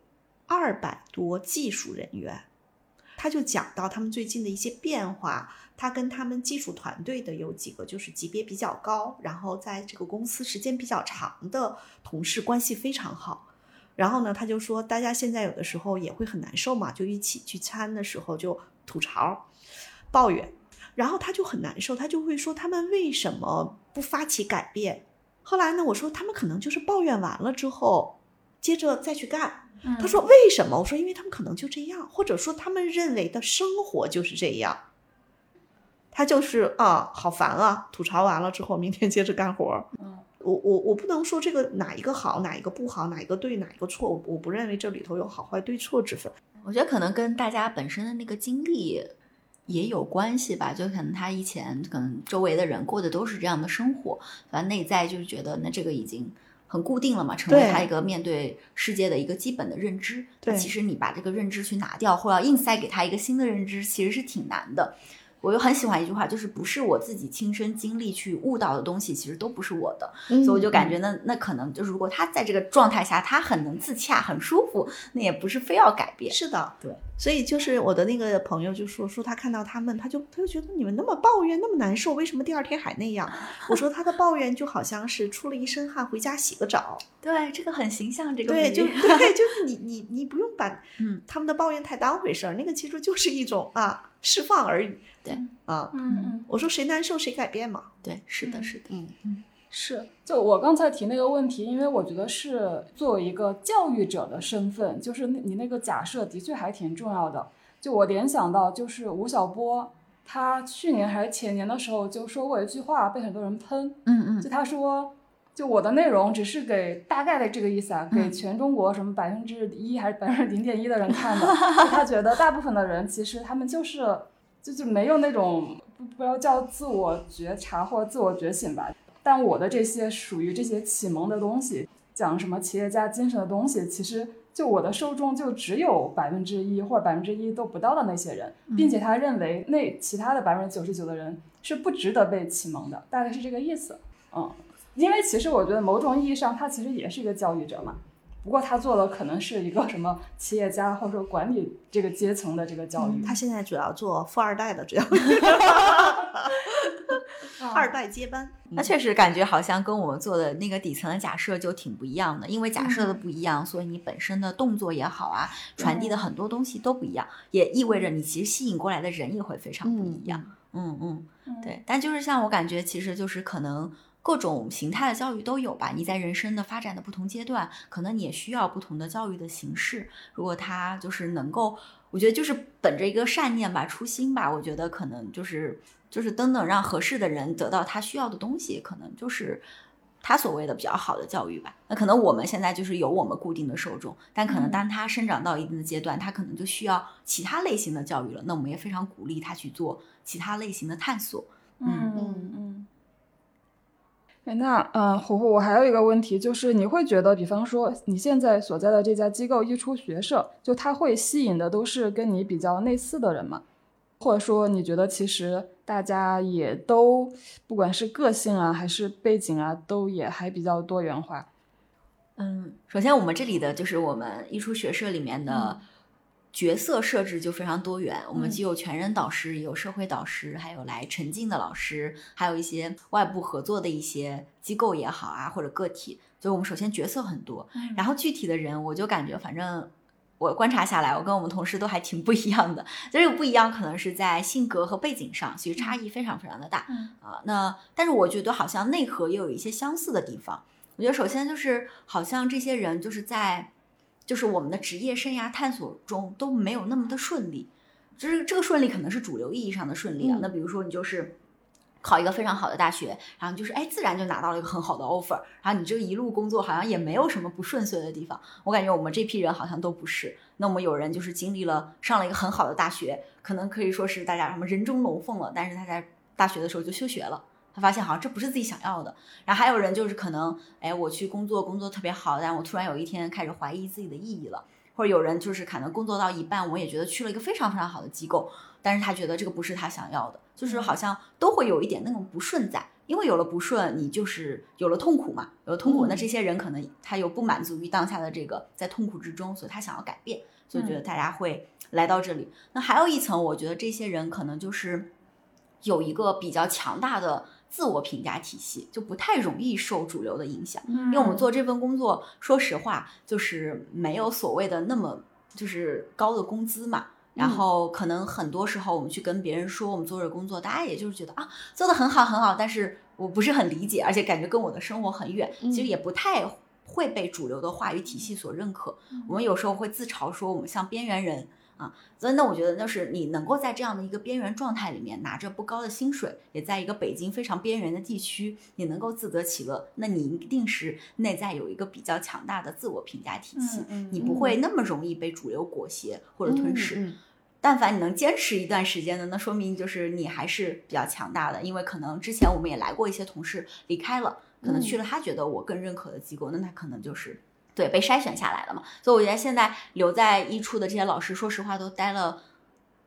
二百多技术人员，他就讲到他们最近的一些变化。他跟他们技术团队的有几个就是级别比较高，然后在这个公司时间比较长的同事关系非常好。然后呢，他就说，大家现在有的时候也会很难受嘛，就一起聚餐的时候就吐槽、抱怨，然后他就很难受，他就会说他们为什么不发起改变？后来呢，我说他们可能就是抱怨完了之后，接着再去干。嗯他说为什么？我说因为他们可能就这样，或者说他们认为的生活就是这样。他就是啊，好烦啊！吐槽完了之后，明天接着干活。嗯我我我不能说这个哪一个好，哪一个不好，哪一个对，哪一个错，我我不认为这里头有好坏对错之分。我觉得可能跟大家本身的那个经历也有关系吧，就可能他以前可能周围的人过的都是这样的生活，反正内在就是觉得那这个已经很固定了嘛，成为他一个面对世界的一个基本的认知。那对其实你把这个认知去拿掉，或者要硬塞给他一个新的认知，其实是挺难的。我又很喜欢一句话，就是不是我自己亲身经历去悟到的东西，其实都不是我的。嗯所以我就感觉那那可能就是，如果他在这个状态下，他很能自洽，很舒服，那也不是非要改变。是的，对，所以就是我的那个朋友就说说他看到他们，他就他就觉得你们那么抱怨，那么难受，为什么第二天还那样？我说他的抱怨就好像是出了一身汗，回家洗个澡，对，这个很形象，这个对，就对，就 是你你你不用把嗯他们的抱怨太当回事儿，那个其实就是一种啊释放而已。对啊，嗯嗯，我说谁难受谁改变嘛。对，是的，是的，嗯嗯是。就我刚才提那个问题，因为我觉得是作为一个教育者的身份，就是你那个假设的确还挺重要的。就我联想到，就是吴晓波，他去年还是前年的时候就说过一句话，被很多人喷，嗯嗯就他说，就我的内容只是给大概的这个意思啊，给嗯全中国什么百分之一还是百分之零点一的人看的。就他觉得大部分的人其实他们就是就是没有那种不不要叫自我觉察或自我觉醒吧。但我的这些属于这些启蒙的东西，讲什么企业家精神的东西，其实就我的受众就只有百分之一或者百分之一都不到的那些人，并且他认为那其他的百分之九十九的人是不值得被启蒙的，大概是这个意思。嗯，因为其实我觉得某种意义上他其实也是一个教育者嘛，不过他做的可能是一个什么企业家或者说管理这个阶层的这个教育。他现在主要做富二代的这样 二代接班。那确实感觉好像跟我们做的那个底层的假设就挺不一样的，因为假设的不一样，所以你本身的动作也好啊，传递的很多东西都不一样，也意味着你其实吸引过来的人也会非常不一样。嗯嗯，嗯对。但就是像我感觉，其实就是可能各种形态的教育都有吧。你在人生的发展的不同阶段，可能你也需要不同的教育的形式。如果他就是能够，我觉得就是本着一个善念吧、初心吧，我觉得可能就是就是等等让合适的人得到他需要的东西，可能就是。他所谓的比较好的教育吧，那可能我们现在就是有我们固定的受众，但可能嗯当他生长到一定的阶段，他可能就需要其他类型的教育了。那我们也非常鼓励他去做其他类型的探索。嗯嗯嗯。哎，那嗯，虎虎，我还有一个问题，就是你会觉得，比方说你现在所在的这家机构一出学社，就它会吸引的都是跟你比较类似的人吗？或者说，你觉得其实大家也都，不管是个性啊，还是背景啊，都也还比较多元化？嗯，首先我们这里的就是我们一出学社里面的角色设置就非常多元，我们嗯既有全人导师，也有社会导师，还有来沉浸的老师，还有一些外部合作的一些机构也好啊，或者个体。所以我们首先角色很多，然后具体的人，我就感觉反正。我观察下来，我跟我们同事都还挺不一样的。这个不一样，可能是在性格和背景上，其实差异非常非常的大。嗯啊，那但是我觉得好像内核也有一些相似的地方。我觉得首先就是好像这些人就是在就是我们的职业生涯探索中都没有那么的顺利，就是这个顺利可能是主流意义上的顺利啊。嗯那比如说你就是。考一个非常好的大学，然后就是哎，自然就拿到了一个很好的 offer，然后你这一路工作好像也没有什么不顺遂的地方。我感觉我们这批人好像都不是。那我们有人就是经历了上了一个很好的大学，可能可以说是大家什么人中龙凤了，但是他在大学的时候就休学了。他发现好像这不是自己想要的，然后还有人就是可能，哎，我去工作，工作特别好，但我突然有一天开始怀疑自己的意义了，或者有人就是可能工作到一半，我也觉得去了一个非常非常好的机构，但是他觉得这个不是他想要的，就是好像都会有一点那种不顺在，因为有了不顺，你就是有了痛苦嘛，有了痛苦，嗯那这些人可能他又不满足于当下的这个在痛苦之中，所以他想要改变，所以觉得大家会来到这里。那还有一层，我觉得这些人可能就是有一个比较强大的。自我评价体系就不太容易受主流的影响，因因为我们做这份工作，说实话就是没有所谓的那么就是高的工资嘛。然后可能很多时候我们去跟别人说我们做这工作，大家也就是觉得啊做的很好很好，但是我不是很理解，而且感觉跟我的生活很远，其实也不太会被主流的话语体系所认可。我们有时候会自嘲说我们像边缘人啊。所以那我觉得，就是你能够在这样的一个边缘状态里面，拿着不高的薪水，也在一个北京非常边缘的地区，你能够自得其乐，那你一定是内在有一个比较强大的自我评价体系，嗯你不会那么容易被主流裹挟或者吞噬。嗯但凡你能坚持一段时间的，那说明就是你还是比较强大的。因为可能之前我们也来过一些同事离开了，可能去了他觉得我更认可的机构，那他可能就是对被筛选下来了嘛。所以我觉得现在留在一处的这些老师，说实话都待了，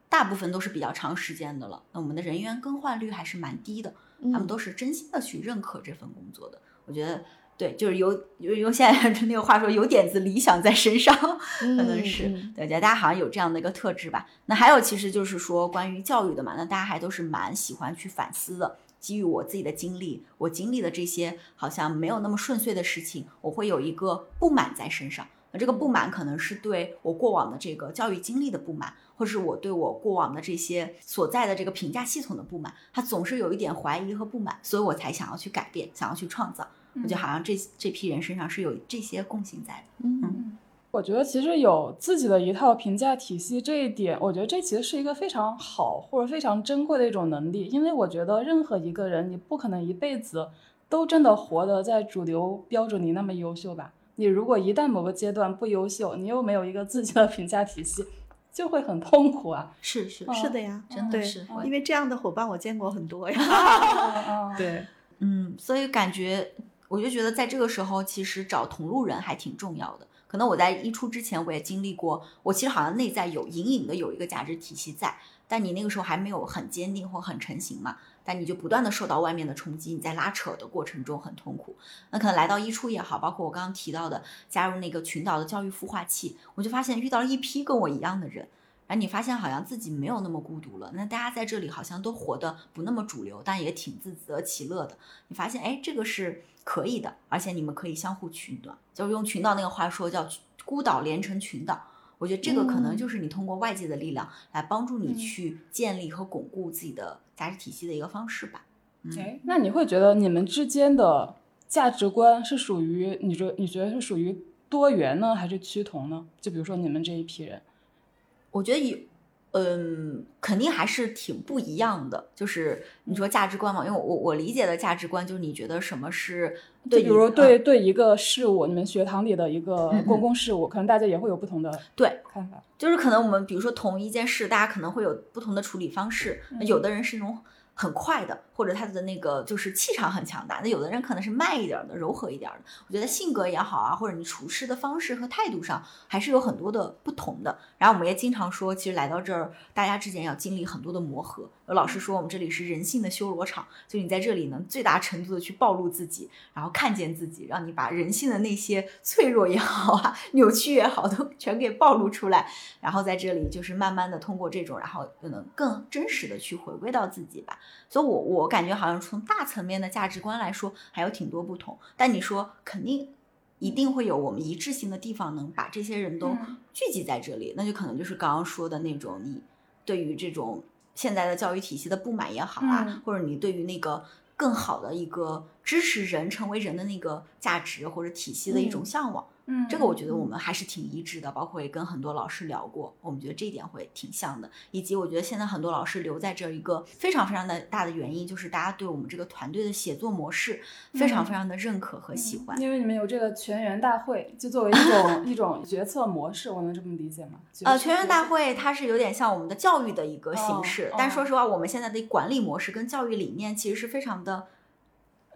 大部分都是比较长时间的了。那我们的人员更换率还是蛮低的，嗯他们都是真心的去认可这份工作的。我觉得。对，就是有有用现在 那个话说，有点子理想在身上，可能是、嗯对，觉得大家好像有这样的一个特质吧。那还有其实就是说关于教育的嘛，那大家还都是蛮喜欢去反思的。基于我自己的经历，我经历的这些好像没有那么顺遂的事情，我会有一个不满在身上。那这个不满可能是对我过往的这个教育经历的不满，或是我对我过往的这些所在的这个评价系统的不满，他总是有一点怀疑和不满，所以我才想要去改变，想要去创造。我觉得好像这这批人身上是有这些共性在的。嗯我觉得其实有自己的一套评价体系这一点，我觉得这其实是一个非常好或者非常珍贵的一种能力，因为我觉得任何一个人，你不可能一辈子都真的活得在主流标准里那么优秀吧？你如果一旦某个阶段不优秀，你又没有一个自己的评价体系，就会很痛苦啊。是是哦是的呀，真的是因为这样的伙伴我见过很多呀。嗯 对，嗯，所以感觉我就觉得在这个时候，其实找同路人还挺重要的。可能我在一出之前，我也经历过，我其实好像内在有隐隐的有一个价值体系在，但你那个时候还没有很坚定或很成型嘛，但你就不断的受到外面的冲击，你在拉扯的过程中很痛苦。那可能来到一出也好，包括我刚刚提到的加入那个群岛的教育孵化器，我就发现遇到了一批跟我一样的人。然后你发现好像自己没有那么孤独了，那大家在这里好像都活得不那么主流，但也挺自得其乐的。你发现，哎，这个是可以的，而且你们可以相互取暖，就是用群岛那个话说叫孤岛连成群岛。我觉得这个可能就是你通过外界的力量来帮助你去建立和巩固自己的价值体系的一个方式吧。哎，那你会觉得你们之间的价值观是属于你觉你觉得是属于多元呢，还是趋同呢？就比如说你们这一批人，我觉得有，嗯，肯定还是挺不一样的。就是你说价值观嘛，因为我我理解的价值观就是你觉得什么是就对，比如嗯对对一个事物，你们学堂里的一个公共事物，可能大家也会有不同的对看法。就是可能我们比如说同一件事，大家可能会有不同的处理方式。那有的人是那种很快的，或者他的那个就是气场很强大；那有的人可能是慢一点的、柔和一点的。我觉得性格也好啊，或者你处事的方式和态度上，还是有很多的不同的。然后我们也经常说，其实来到这儿，大家之间要经历很多的磨合。有老师说，我们这里是人性的修罗场，就你在这里能最大程度的去暴露自己，然后看见自己，让你把人性的那些脆弱也好啊、扭曲也好，都全给暴露出来。然后在这里就是慢慢的通过这种，然后可能更真实的去回归到自己吧。所以我我感觉好像从大层面的价值观来说，还有挺多不同。但你说肯定一定会有我们一致性的地方，能把这些人都嗯。聚集在这里，那就可能就是刚刚说的那种你对于这种现在的教育体系的不满也好啊，嗯。或者你对于那个更好的一个支持人成为人的那个价值或者体系的一种嗯向往。嗯这个我觉得我们还是挺一致的，包括也跟很多老师聊过，我们觉得这一点会挺像的。以及我觉得现在很多老师留在这儿一个非常非常的大的原因，就是大家对我们这个团队的写作模式非常非常的认可和喜欢。因为你们有这个全员大会，就作为一种 一种决策模式，我能这么理解吗？呃，全员大会它是有点像我们的教育的一个形哦式，哦但说实话，我们现在的管理模式跟教育理念其实是非常的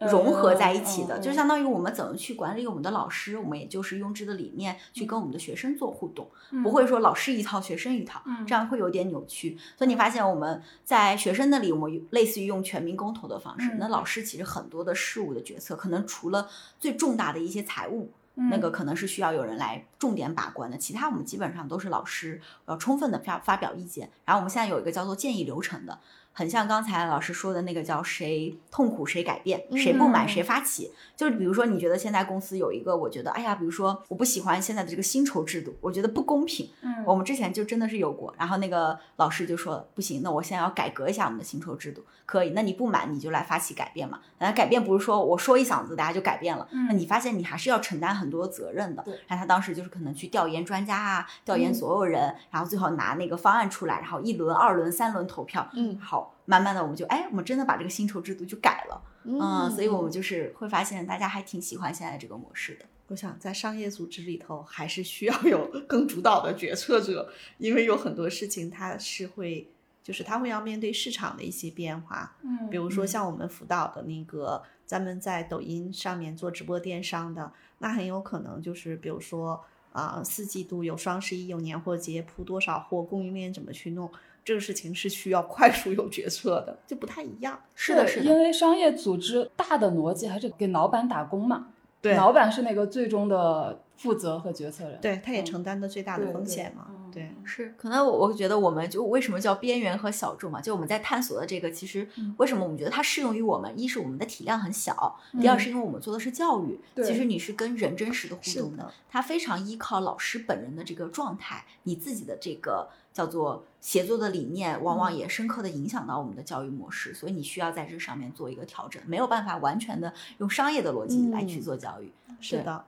融合在一起的，就相当于我们怎么去管理我们的老师，我们也就是用这个理念去跟我们的学生做互动，不会说老师一套，学生一套，嗯这样会有点扭曲。所以你发现我们在学生那里，我们类似于用全民公投的方式，嗯那老师其实很多的事务的决策，可能除了最重大的一些财务。那个可能是需要有人来重点把关的，其他我们基本上都是老师要充分的发发表意见。然后我们现在有一个叫做建议流程的，很像刚才老师说的那个叫谁痛苦谁改变，谁不满嗯谁发起。就是比如说你觉得现在公司有一个，我觉得哎呀，比如说我不喜欢现在的这个薪酬制度，我觉得不公平。嗯我们之前就真的是有过，然后那个老师就说不行，那我现在要改革一下我们的薪酬制度，可以？那你不满你就来发起改变嘛。那改变不是说我说一嗓子大家就改变了，那嗯你发现你还是要承担很多责任的对。然后他当时就是可能去调研专家啊，调研所有人，然后最后拿那个方案出来，然后一轮、二轮、三轮投票，嗯好，慢慢的我们就哎，我们真的把这个薪酬制度就改了，嗯，所以我们就是会发现大家还挺喜欢现在这个模式的。我想在商业组织里头，还是需要有更主导的决策者，因为有很多事情它是会，就是它会要面对市场的一些变化。嗯比如说像我们辅导的那个，咱们在抖音上面做直播电商的，那很有可能就是比如说啊、四季度有双十一，有年货节，铺多少货，供应链怎么去弄，这个事情是需要快速有决策的，就不太一样。是的，是因，为商业组织大的逻辑还是给老板打工嘛，对老板是那个最终的负责和决策人。对，他也嗯承担的最大的风险嘛。嗯对，是，可能我我觉得我们就为什么叫边缘和小众嘛，就我们在探索的这个，其实嗯。为什么我们觉得它适用于我们？一是我们的体量很小，第二嗯。是因为我们做的是教育，对其实你是跟人真实的互动的的，它非常依靠老师本人的这个状态，你自己的这个叫做协作的理念，往往嗯。也深刻的影响到我们的教育模式，所以你需要在这上面做一个调整，没有办法完全的用商业的逻辑来去嗯。做教育。对是的，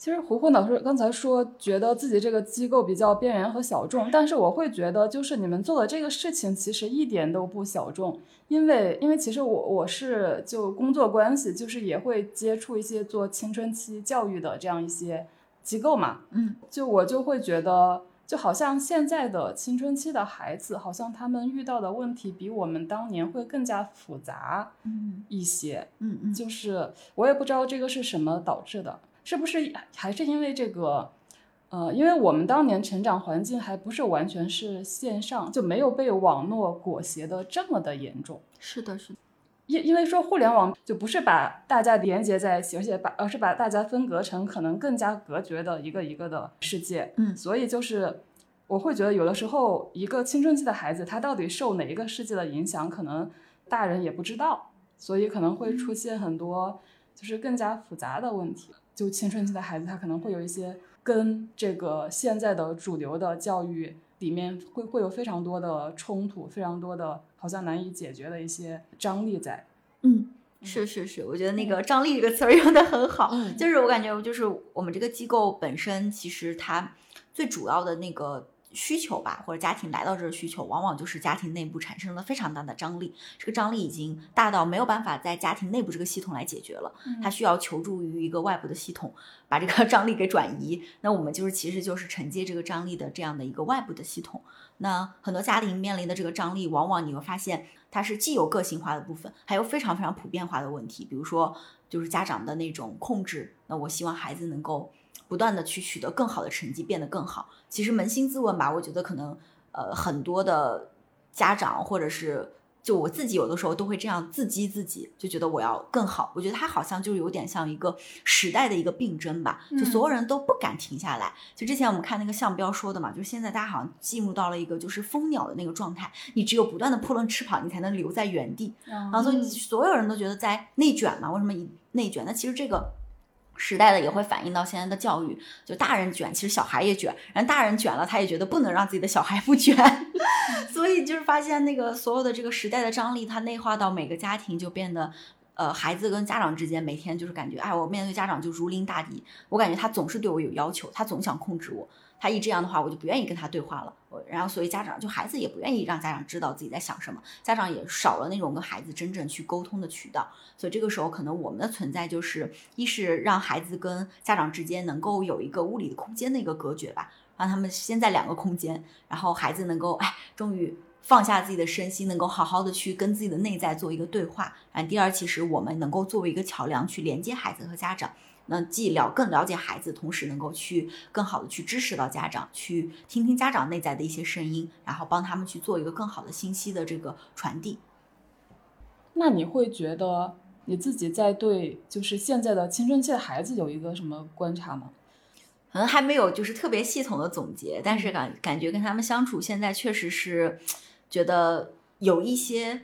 其实胡胡老师刚才说，觉得自己这个机构比较边缘和小众，但是我会觉得，就是你们做的这个事情其实一点都不小众，因为因为其实我我是就工作关系，就是也会接触一些做青春期教育的这样一些机构嘛，嗯，就我就会觉得，就好像现在的青春期的孩子，好像他们遇到的问题比我们当年会更加复杂嗯。一些，嗯嗯，就是我也不知道这个是什么导致的，是不是还是因为这个，呃，因为我们当年成长环境还不是完全是线上，就没有被网络裹挟的这么的严重。是的，是的，因因为说互联网就不是把大家连接在一起，而且把而是把大家分隔成可能更加隔绝的一个一个的世界。嗯所以就是我会觉得有的时候一个青春期的孩子，他到底受哪一个世界的影响，可能大人也不知道，所以可能会出现很多就是更加复杂的问题。就青春期的孩子，他可能会有一些跟这个现在的主流的教育里面会会有非常多的冲突，非常多的好像难以解决的一些张力在。嗯，是是是，我觉得那个“张力”这个词儿用的很好。嗯就是我感觉，就是我们这个机构本身，其实它最主要的那个需求吧，或者家庭来到这儿需求，往往就是家庭内部产生了非常大的张力，这个张力已经大到没有办法在家庭内部这个系统来解决了，他需要求助于一个外部的系统，把这个 张力给转移。那我们就是其实就是承接这个张力的这样的一个外部的系统。那很多家庭面临的这个张力，往往你会发现，它是既有个性化的部分，还有非常非常普遍化的问题，比如说就是家长的那种控制。那我希望孩子能够不断的去取得更好的成绩，变得更好。其实扪心自问吧，我觉得可能呃很多的家长或者是。就我自己有的时候都会这样自激自己，就觉得我要更好。我觉得他好像就有点像一个时代的一个病症吧，就所有人都不敢停下来。就之前我们看那个项标说的嘛，就现在大家好像进入到了一个就是蜂鸟的那个状态，你只有不断的扑棱翅膀，你才能留在原地。然后所以所有人都觉得在内卷嘛，为什么一内卷？那其实这个。时代的也会反映到现在的教育，就大人卷，其实小孩也卷，然后大人卷了，他也觉得不能让自己的小孩不卷，所以就是发现那个所有的这个时代的张力，它内化到每个家庭，就变得，呃，孩子跟家长之间每天就是感觉，哎，我面对家长就如临大敌，我感觉他总是对我有要求，他总想控制我，他一这样的话，我就不愿意跟他对话了，我然后所以家长就孩子也不愿意让家长知道自己在想什么，家长也少了那种跟孩子真正去沟通的渠道，所以这个时候可能我们的存在就是，一是让孩子跟家长之间能够有一个物理的空间的一个隔绝吧，让他们先在两个空间，然后孩子能够哎，终于放下自己的身心，能够好好的去跟自己的内在做一个对话。然后第二，其实我们能够作为一个桥梁去连接孩子和家长。那既了更了解孩子，同时能够去更好的去支持到家长，去听听家长内在的一些声音，然后帮他们去做一个更好的信息的这个传递。那你会觉得你自己在对就是现在的青春期的孩子有一个什么观察吗？可能还没有就是特别系统的总结，但是感感觉跟他们相处，现在确实是觉得有一些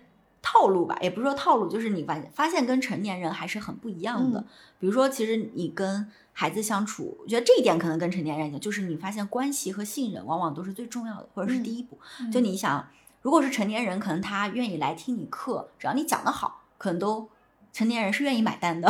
套路吧，也不是说套路，就是你发发现跟成年人还是很不一样的。嗯比如说，其实你跟孩子相处，我觉得这一点可能跟成年人讲，就是你发现关系和信任往往都是最重要的，或者是嗯第一步。就你想，如果是成年人，可能他愿意来听你课，只要你讲得好，可能都成年人是愿意买单的，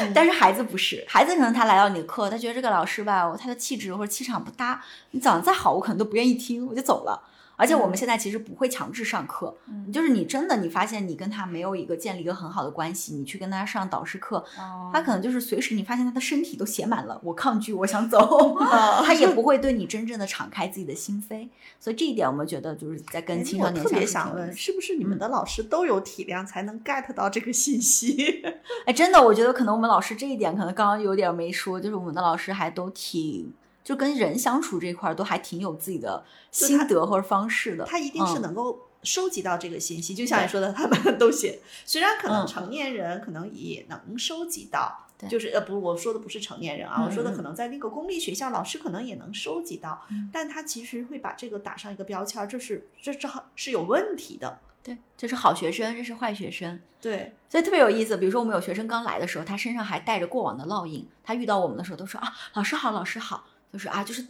嗯 但是孩子不是，孩子可能他来到你的课，他觉得这个老师吧，他的气质或者气场不搭，你讲的再好，我可能都不愿意听，我就走了。而且我们现在其实不会强制上课，嗯就是你真的你发现你跟他没有一个建立一个很好的关系，你去跟他上导师课，哦他可能就是随时你发现他的身体都写满了我抗拒，我想走，他也 不会对你真正的敞开自己的心扉。所以这一点我们觉得就是在跟青少年特别想问，是不是你们的老师都有体谅，才能 get 到这个信息？哎，真的，我觉得可能我们老师这一点可能刚刚有点没说，就是我们的老师还都挺，就跟人相处这一块儿都还挺有自己的心得或者方式的。他一定是嗯能够收集到这个信息，就像你说的，他们都写。虽然可能嗯成年人可能也能收集到，对就是呃不，我说的不是成年人啊，嗯我说的嗯可能在那个公立学校，老师可能也能收集到，嗯但他其实会把这个打上一个标签儿，这是这这是有问题的。对，这是好学生，这是坏学生。对，所以特别有意思。比如说，我们有学生刚来的时候，他身上还带着过往的烙印。他遇到我们的时候都说啊，老师好，老师好，就是啊，就是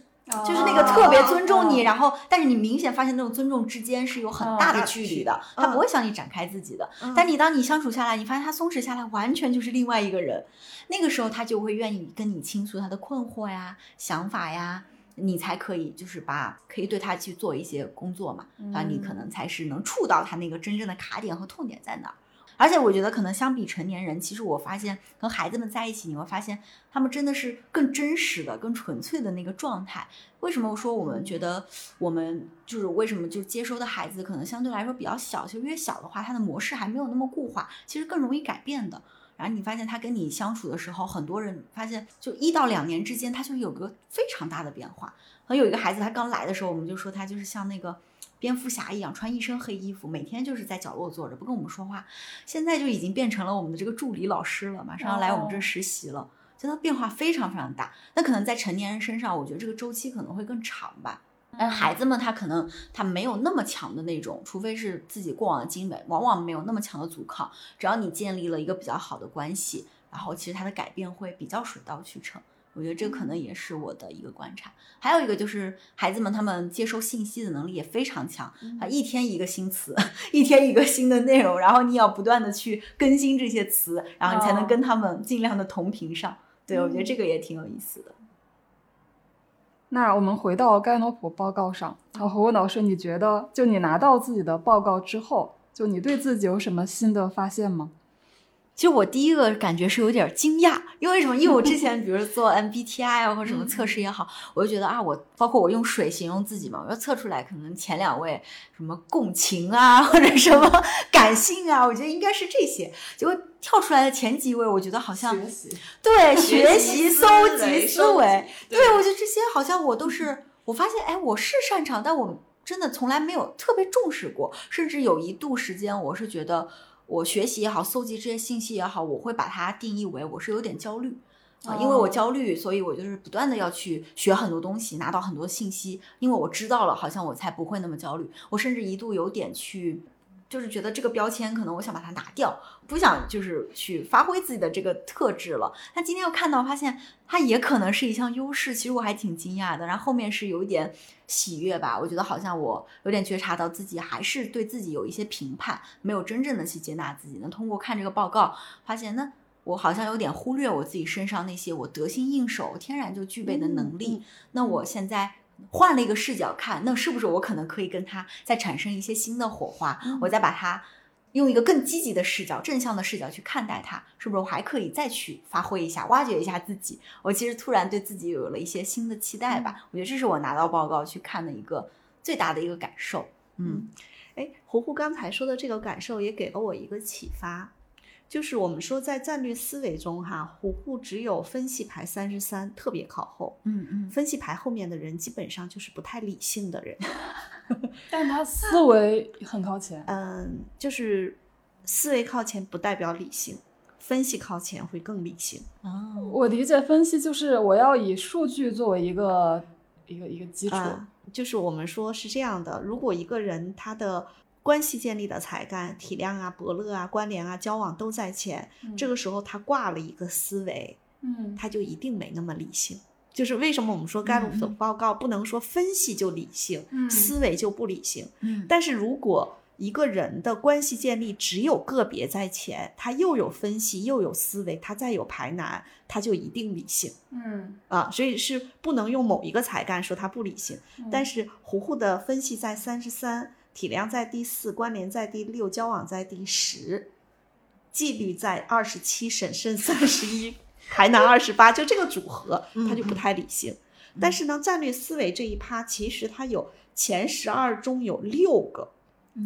就是那个特别尊重你，哦然后但是你明显发现那种尊重之间是有很大的距离的，嗯他不会向你展开自己的。嗯但你当你相处下来，你发现他松弛下来，完全就是另外一个人。那个时候他就会愿意跟你倾诉他的困惑呀、想法呀，你才可以就是把可以对他去做一些工作嘛，然后你可能才是能触到他那个真正的卡点和痛点在哪儿。而且我觉得，可能相比成年人，其实我发现和孩子们在一起，你会发现他们真的是更真实的、更纯粹的那个状态。为什么我说我们觉得我们就是为什么就接收的孩子可能相对来说比较小，就越小的话，他的模式还没有那么固化，其实更容易改变的。然后你发现他跟你相处的时候，很多人发现就一到两年之间，他就有个非常大的变化。可能有一个孩子，他刚来的时候，我们就说他就是像那个蝙蝠侠一样，穿一身黑衣服，每天就是在角落坐着，不跟我们说话。现在就已经变成了我们的这个助理老师了，马上要来我们这儿实习了，真的变化非常非常大。那可能在成年人身上，我觉得这个周期可能会更长吧。但孩子们他可能他没有那么强的那种，除非是自己过往的经历，往往没有那么强的阻抗。只要你建立了一个比较好的关系，然后其实他的改变会比较水到渠成。我觉得这可能也是我的一个观察。还有一个就是孩子们他们接收信息的能力也非常强，啊，一天一个新词，一天一个新的内容，然后你要不断的去更新这些词，然后你才能跟他们尽量的同频上。对，我觉得这个也挺有意思的。那我们回到盖诺普报告上，然后何文老师，你觉得就你拿到自己的报告之后，就你对自己有什么新的发现吗？其实我第一个感觉是有点惊讶，因为什么？因为我之前 比如做 MBTI 啊或者什么测试也好，我就觉得啊，我包括我用水形容自己嘛，我要测出来可能前两位什么共情啊或者什么 感性啊，我觉得应该是这些。结果跳出来的前几位，我觉得好像习，对学学习搜集思维，对我觉得这些好像我都是，我发现哎，我是擅长，但我真的从来没有特别重视过，甚至有一度时间，我是觉得我学习也好，搜集这些信息也好，我会把它定义为我是有点焦虑。啊，因为我哦焦虑，所以我就是不断的要去学很多东西，拿到很多信息。因为我知道了，好像我才不会那么焦虑。我甚至一度有点去，就是觉得这个标签可能我想把它拿掉，不想就是去发挥自己的这个特质了。但今天又看到，发现它也可能是一项优势，其实我还挺惊讶的。然后后面是有一点喜悦吧，我觉得好像我有点觉察到自己还是对自己有一些评判，没有真正的去接纳自己。那通过看这个报告，发现那。我好像有点忽略我自己身上那些我得心应手、天然就具备的能力。嗯那我现在换了一个视角看，那是不是我可能可以跟他再产生一些新的火花？嗯我再把它用一个更积极的视角、正向的视角去看待它，是不是我还可以再去发挥一下、挖掘一下自己？我其实突然对自己有了一些新的期待吧。我觉得这是我拿到报告去看的一个最大的一个感受。嗯哎，胡胡刚才说的这个感受也给了我一个启发，就是我们说在战略思维中哈，胡胡只有分析排三十三特别靠后，嗯嗯，分析排后面的人基本上就是不太理性的人，但他思维很靠前。嗯，就是思维靠前不代表理性，分析靠前会更理性。啊，我理解分析就是我要以数据作为一个一个一个基础。啊，就是我们说是这样的，如果一个人他的关系建立的才干、体谅啊、伯乐啊、关联啊、交往都在前，这个时候他挂了一个思维，嗯他就一定没那么理性。就是为什么我们说盖洛普的报告不能说分析就理性，嗯思维就不理性。嗯但是如果一个人的关系建立只有个别在前，他又有分析又有思维，他再有排难，他就一定理性嗯啊。所以是不能用某一个才干说他不理性。但是糊糊的分析在三十三，体量在第四，关联在第六，交往在第十，纪律在二十七，审慎三十一，台南二十八，就这个组合，他就不太理性。但是呢，战略思维这一趴，其实它有前十二中有六个，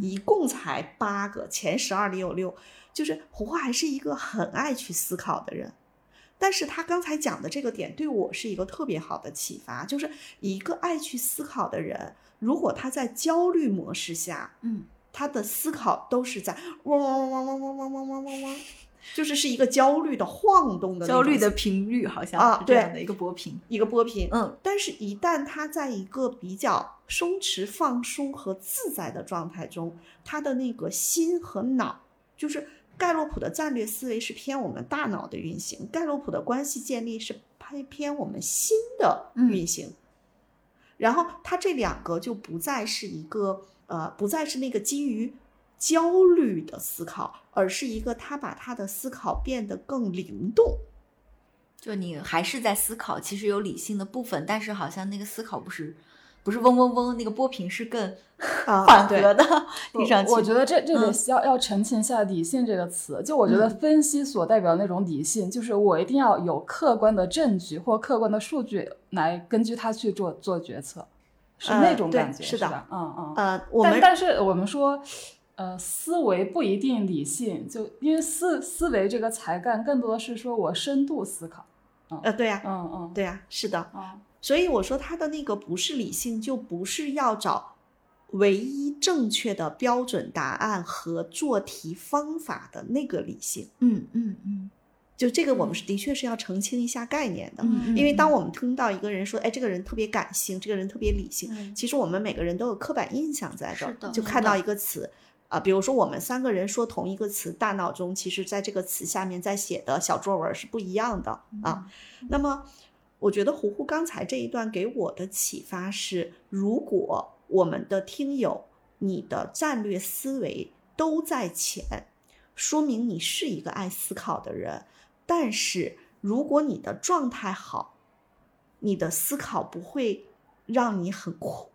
一共才八个，前十二里有六，就是胡胡还是一个很爱去思考的人。但是他刚才讲的这个点对我是一个特别好的启发，就是一个爱去思考的人，如果他在焦虑模式下，嗯，他的思考都是在嗡嗡嗡嗡嗡嗡嗡嗡嗡嗡，就是是一个焦虑的晃动的焦虑的频率好像啊这样的一个波频。一个波频，嗯但是，一旦他在一个比较松弛、放松和自在的状态中，他的那个心和脑，就是盖洛普的战略思维是偏我们大脑的运行，盖洛普的关系建立是偏偏我们心的运行。然后，他这两个就不再是一个呃，不再是那个基于焦虑的思考，而是一个他把他的思考变得更灵动。就你还是在思考，其实有理性的部分，但是好像那个思考不是不是嗡嗡嗡，那个波频是更 缓和的，听上去。我觉得这这得嗯要、要澄清一下“理性”这个词。就我觉得嗯分析所代表的那种理性，就是我一定要有客观的证据或客观的数据来根据它去做做决策，是呃那种感觉，是的吧？嗯嗯。呃，我但们但是我们说，呃，思维不一定理性，就因为思思维这个才干更多的是说我深度思考。呃，对呀、嗯嗯对呀、是的。嗯所以我说他的那个不是理性，就不是要找唯一正确的标准答案和做题方法的那个理性。嗯嗯嗯就这个，我们是的确是要澄清一下概念的。嗯，因为当我们听到一个人说，哎，这个人特别感性，这个人特别理性，嗯其实我们每个人都有刻板印象在这就看到一个词。啊，比如说我们三个人说同一个词，大脑中其实在这个词下面在写的小作文是不一样的啊。那么，我觉得胡胡刚才这一段给我的启发是，如果我们的听友你的战略思维都在前，说明你是一个爱思考的人。但是如果你的状态好，你的思考不会让你很苦。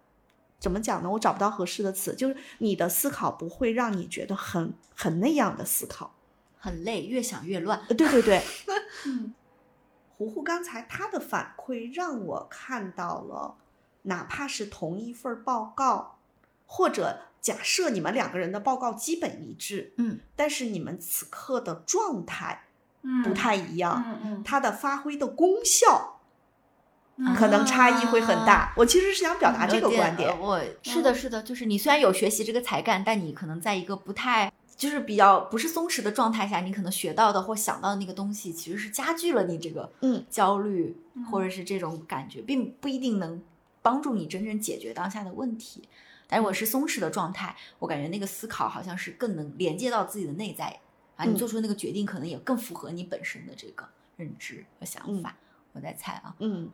怎么讲呢？我找不到合适的词，就是你的思考不会让你觉得很很那样的思考。很累，越想越乱。呃，对对对，嗯胡胡刚才他的反馈让我看到了，哪怕是同一份报告，或者假设你们两个人的报告基本一致，嗯，但是你们此刻的状态嗯不太一样，嗯嗯它的发挥的功效嗯可能差异会很大。我其实是想表达这个观点呃。我是的，是的，就是你虽然有学习这个才干，但你可能在一个不太。就是比较不是松弛的状态下，你可能学到的或想到的那个东西，其实是加剧了你这个嗯。焦虑，嗯或者是这种感觉，并不一定能帮助你真正解决当下的问题。但如果是松弛的状态，我感觉那个思考好像是更能连接到自己的内在啊，你嗯。做出那个决定可能也更符合你本身的这个认知和想嗯。法。我在猜啊，嗯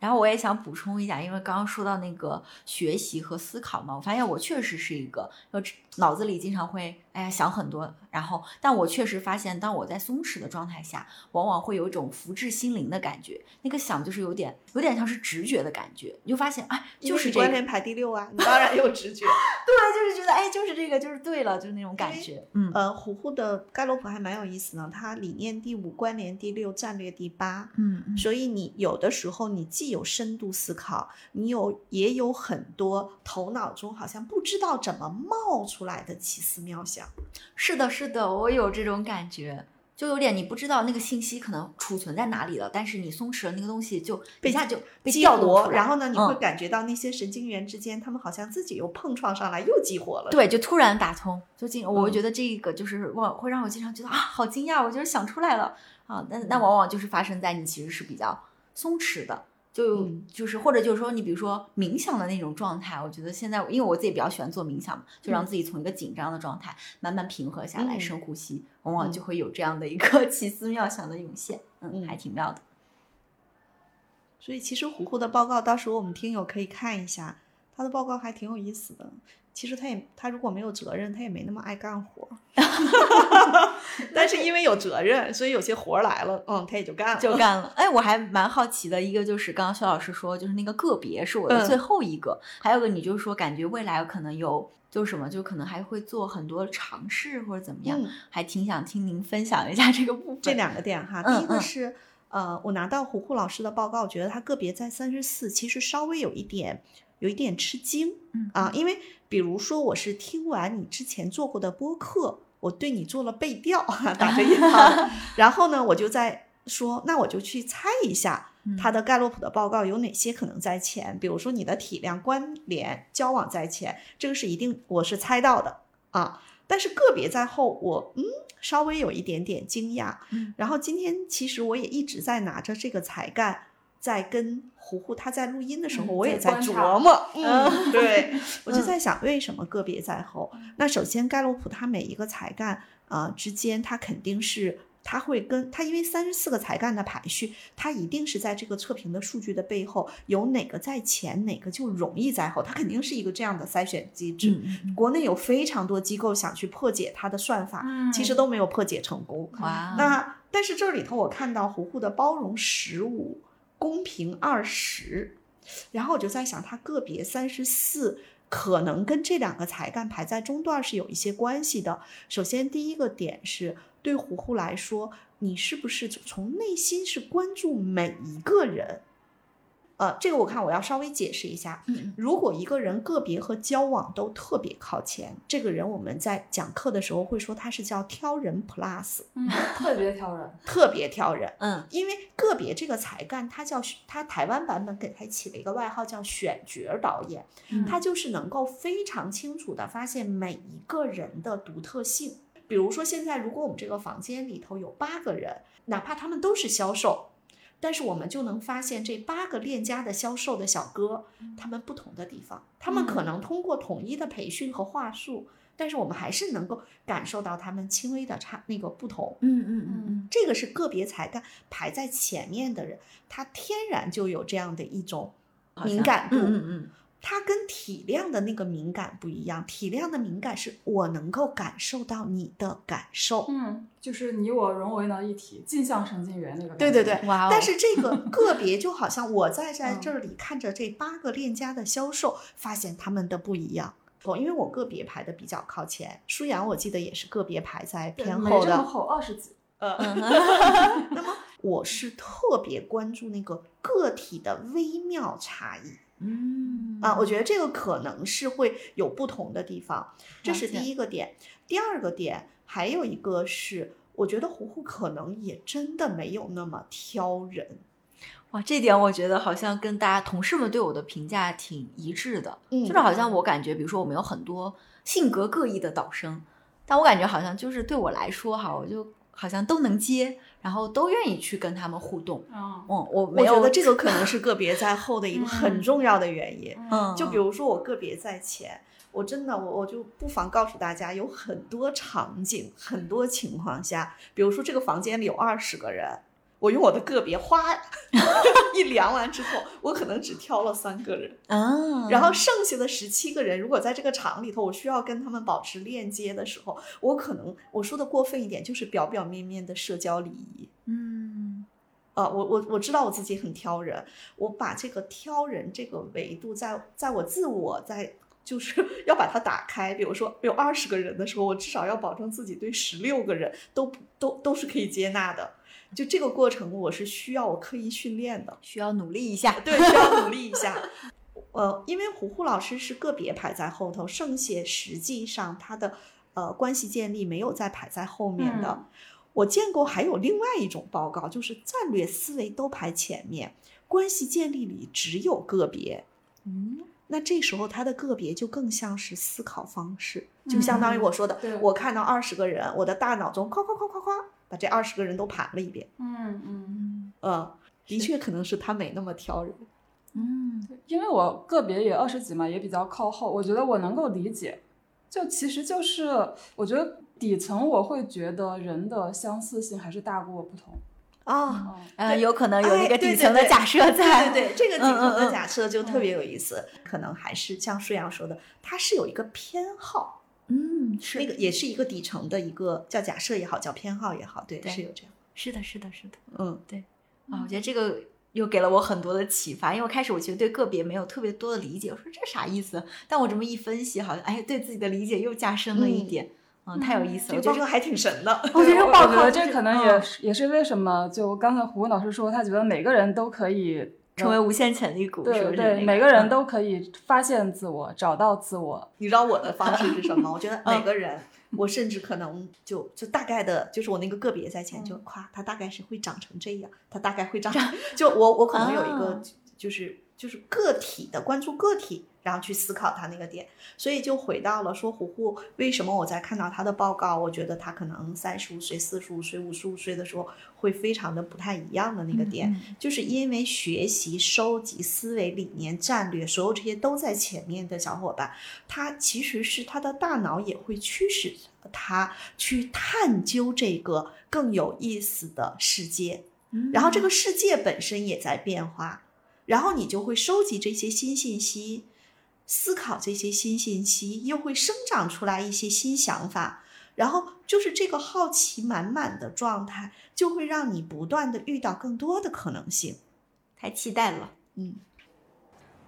然后我也想补充一下，因为刚刚说到那个学习和思考嘛，我发现我确实是一个，就脑子里经常会哎呀想很多，然后但我确实发现，当我在松弛的状态下，往往会有一种福至心灵的感觉，那个想就是有点有点像是直觉的感觉，你就发现哎就是这个，关联排第六啊，你 当然有直觉。对，就是觉得哎就是这个就是对了，就是那种感觉，嗯呃，胡胡的盖洛普还蛮有意思呢，它理念第五，关联第六，战略第八。嗯嗯所以你有的时候你既有深度思考，你有也有很多头脑中好像不知道怎么冒出来的奇思妙想。是的，是的，我有这种感觉。就有点你不知道那个信息可能储存在哪里了，但是你松弛了那个东西就一下就被激调活，然后呢，你会嗯感觉到那些神经元之间，他们好像自己又碰撞上来，又激活了。对，就突然打通，就进我觉得这个就是我会让我经常觉得啊，好惊讶，我就是想出来了啊，但嗯但往往就是发生在你其实是比较松弛的，就嗯。就是或者就是说你比如说冥想的那种状态，我觉得现在因为我自己比较喜欢做冥想嘛，就让嗯。自己从一个紧张的状态慢慢平和下来，嗯。深呼吸，往往嗯。就会有这样的一个 奇思妙想的涌现，嗯，嗯。还挺妙的。所以其实虎虎的报告，到时候我们听友可以看一下，他的报告还挺有意思的。其实他也他如果没有责任，他也没那么爱干活。但是因为有责任，所以有些活儿来了，嗯，他也就干了，就干了。哎，我还蛮好奇的，一个就是刚刚薛老师说，就是那个个别是我的最后一个，还有个你就是说感觉未来可能有就是什么，就可能还会做很多尝试或者怎么样，嗯还挺想听您分享一下这个部分。这两个点哈，嗯第一个嗯是呃，我拿到胡胡老师的报告，我觉得他个别在三十四，其实稍微有一点有一点吃惊嗯啊，因为比如说我是听完你之前做过的播客，我对你做了背调，打着引号，然后呢，我就在说，那我就去猜一下。嗯它的盖洛普的报告有哪些可能在前？比如说你的体量、关联、交往在前，这个是一定我是猜到的啊。但是个别在后，我嗯稍微有一点点惊讶。嗯然后今天其实我也一直在拿着这个才干，在跟胡胡他在录音的时候，嗯我也在琢磨。嗯，对，我就嗯在想为什么个别在后。那首先盖洛普他每一个才干啊、呃之间，他肯定是。他会跟他，因为三十四个才干的排序，他一定是在这个测评的数据的背后有哪个在前，哪个就容易在后，它肯定是一个这样的筛选机制。国内有非常多机构想去破解它的算法，嗯其实都没有破解成功。哇，那但是这里头我看到胡胡的包容十五，公平二十，然后我就在想，他个别三十四。可能跟这两个才干排在中段是有一些关系的。首先，第一个点是对胡胡来说，你是不是从内心是关注每一个人？呃，这个我看我要稍微解释一下。嗯如果一个人个别和交往都特别靠前，这个人我们在讲课的时候会说他是叫挑人 plus，嗯，特别挑人。特别挑人。嗯因为个别这个才干，他叫他台湾版本给他起了一个外号叫选角导演，嗯他就是能够非常清楚的发现每一个人的独特性。比如说，现在如果我们这个房间里头有八个人，哪怕他们都是销售，但是我们就能发现这八个链家的销售的小哥，他们不同的地方，他们可能通过统一的培训和话术，但是我们还是能够感受到他们轻微的差那个不同。嗯嗯嗯嗯这个是个别才干排在前面的人，他天然就有这样的一种敏感度。嗯嗯他跟体谅的那个敏感不一样，体谅的敏感是我能够感受到你的感受。嗯，就是你我融为了一体，镜像神经元那个。对对对嗯，哇哦！但是这个个别就好像我在在嗯这里看着这八个链家的销售，发现他们的不一样。哦，因为我个别排的比较靠前，舒阳我记得也是个别排在偏后的。二十几。呃，嗯 那么我是特别关注那个个体的微妙差异。嗯啊，我觉得这个可能是会有不同的地方，这是第一个点。第二个点还有一个是，我觉得胡胡可能也真的没有那么挑人。哇，这点我觉得好像跟大家同事们对我的评价挺一致的，嗯就是好像我感觉，比如说我们有很多性格各异的导生，但我感觉好像就是对我来说哈，我就好像都能接，然后都愿意去跟他们互动。啊，嗯，我没有我觉得这个可能 是个别在后的一个很嗯重要的原因。嗯，就比如说我个别在前，我真的我我就不妨告诉大家，有很多场景，很多情况下，比如说这个房间里有二十个人，我用我的个别哗一量完之后，我可能只挑了三个人，啊，然后剩下的十七个人，如果在这个场里头，我需要跟他们保持链接的时候，我可能我说的过分一点，就是表表面面的社交礼仪。嗯啊，我我我知道我自己很挑人，我把这个挑人这个维度在在我自我在就是要把它打开。比如说有二十个人的时候，我至少要保证自己对十六个人都不都都是可以接纳的。就这个过程，我是需要我刻意训练的，需要努力一下。对，需要努力一下。呃，因为胡胡老师是个别排在后头，剩下实际上他的呃关系建立没有再排在后面的。嗯我见过还有另外一种报告，就是战略思维都排前面，关系建立里只有个别。嗯那这时候他的个别就更像是思考方式，就相当于我说的，对我看到二十个人，我的大脑中夸夸夸夸夸，把这二十个人都盘了一遍。嗯嗯，嗯嗯，的确可能是他没那么挑人。嗯因为我个别也二十几嘛，也比较靠后，我觉得我能够理解。就其实就是，我觉得底层我会觉得人的相似性还是大过不同。哦，呃，有可能有一个底层的假设在。对对对，这个底层的假设就特别有意思，可能还是像舒阳说的，他是有一个偏好，嗯，是那个也是一个底层的一个叫假设也好，叫偏好也好，对，对是有这样，是的，是的，是的。嗯对啊，我觉得这个又给了我很多的启发，因为我开始我其实对个别没有特别多的理解，我说这啥意思？但我这么一分析，好像哎，对自己的理解又加深了一嗯点，嗯，太有意思了。这个我觉得这个还挺神的，我觉得 我觉得报告就是这可能嗯也是、也是为什么，就刚才胡文老师说，他觉得每个人都可以成为无限潜力股，是不是？每个人都可以发现自我，找到自我。你知道我的方式是什么？我觉得嗯每个人，我甚至可能就就大概的，就是我那个个别在前嗯就夸他大概是会长成这样，他大概会长，就我我可能有一个啊就是就是个体的关注个体，然后去思考他那个点，所以就回到了说虎虎为什么我在看到他的报告，我觉得他可能三十五岁、四十五岁、五十五岁的时候会非常的不太一样的那个点，嗯。就是因为学习、收集、思维、理念、战略，所有这些都在前面的小伙伴，他其实是他的大脑也会驱使他去探究这个更有意思的世界，嗯。然后这。个世界本身也在变化，然后你就会收集这些新信息，思考这些新信息，又会生长出来一些新想法。然后就是这个好奇满满的状态，就会让你不断的遇到更多的可能性。太期待了。嗯，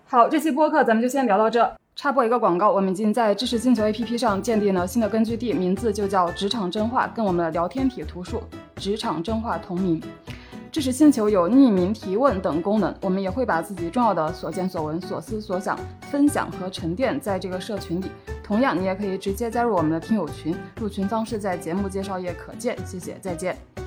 好，这期播客咱们就先聊到这。插播一个广告，我们已经在知识星球 APP 上建立了新的根据地，名字就叫“职场真话”，跟我们的聊天体图书“职场真话”同名。知识星球有匿名提问等功能，我们也会把自己重要的所见所闻、所思所想分享和沉淀在这个社群里。同样，你也可以直接加入我们的听友群，入群方式在节目介绍页可见。谢谢，再见。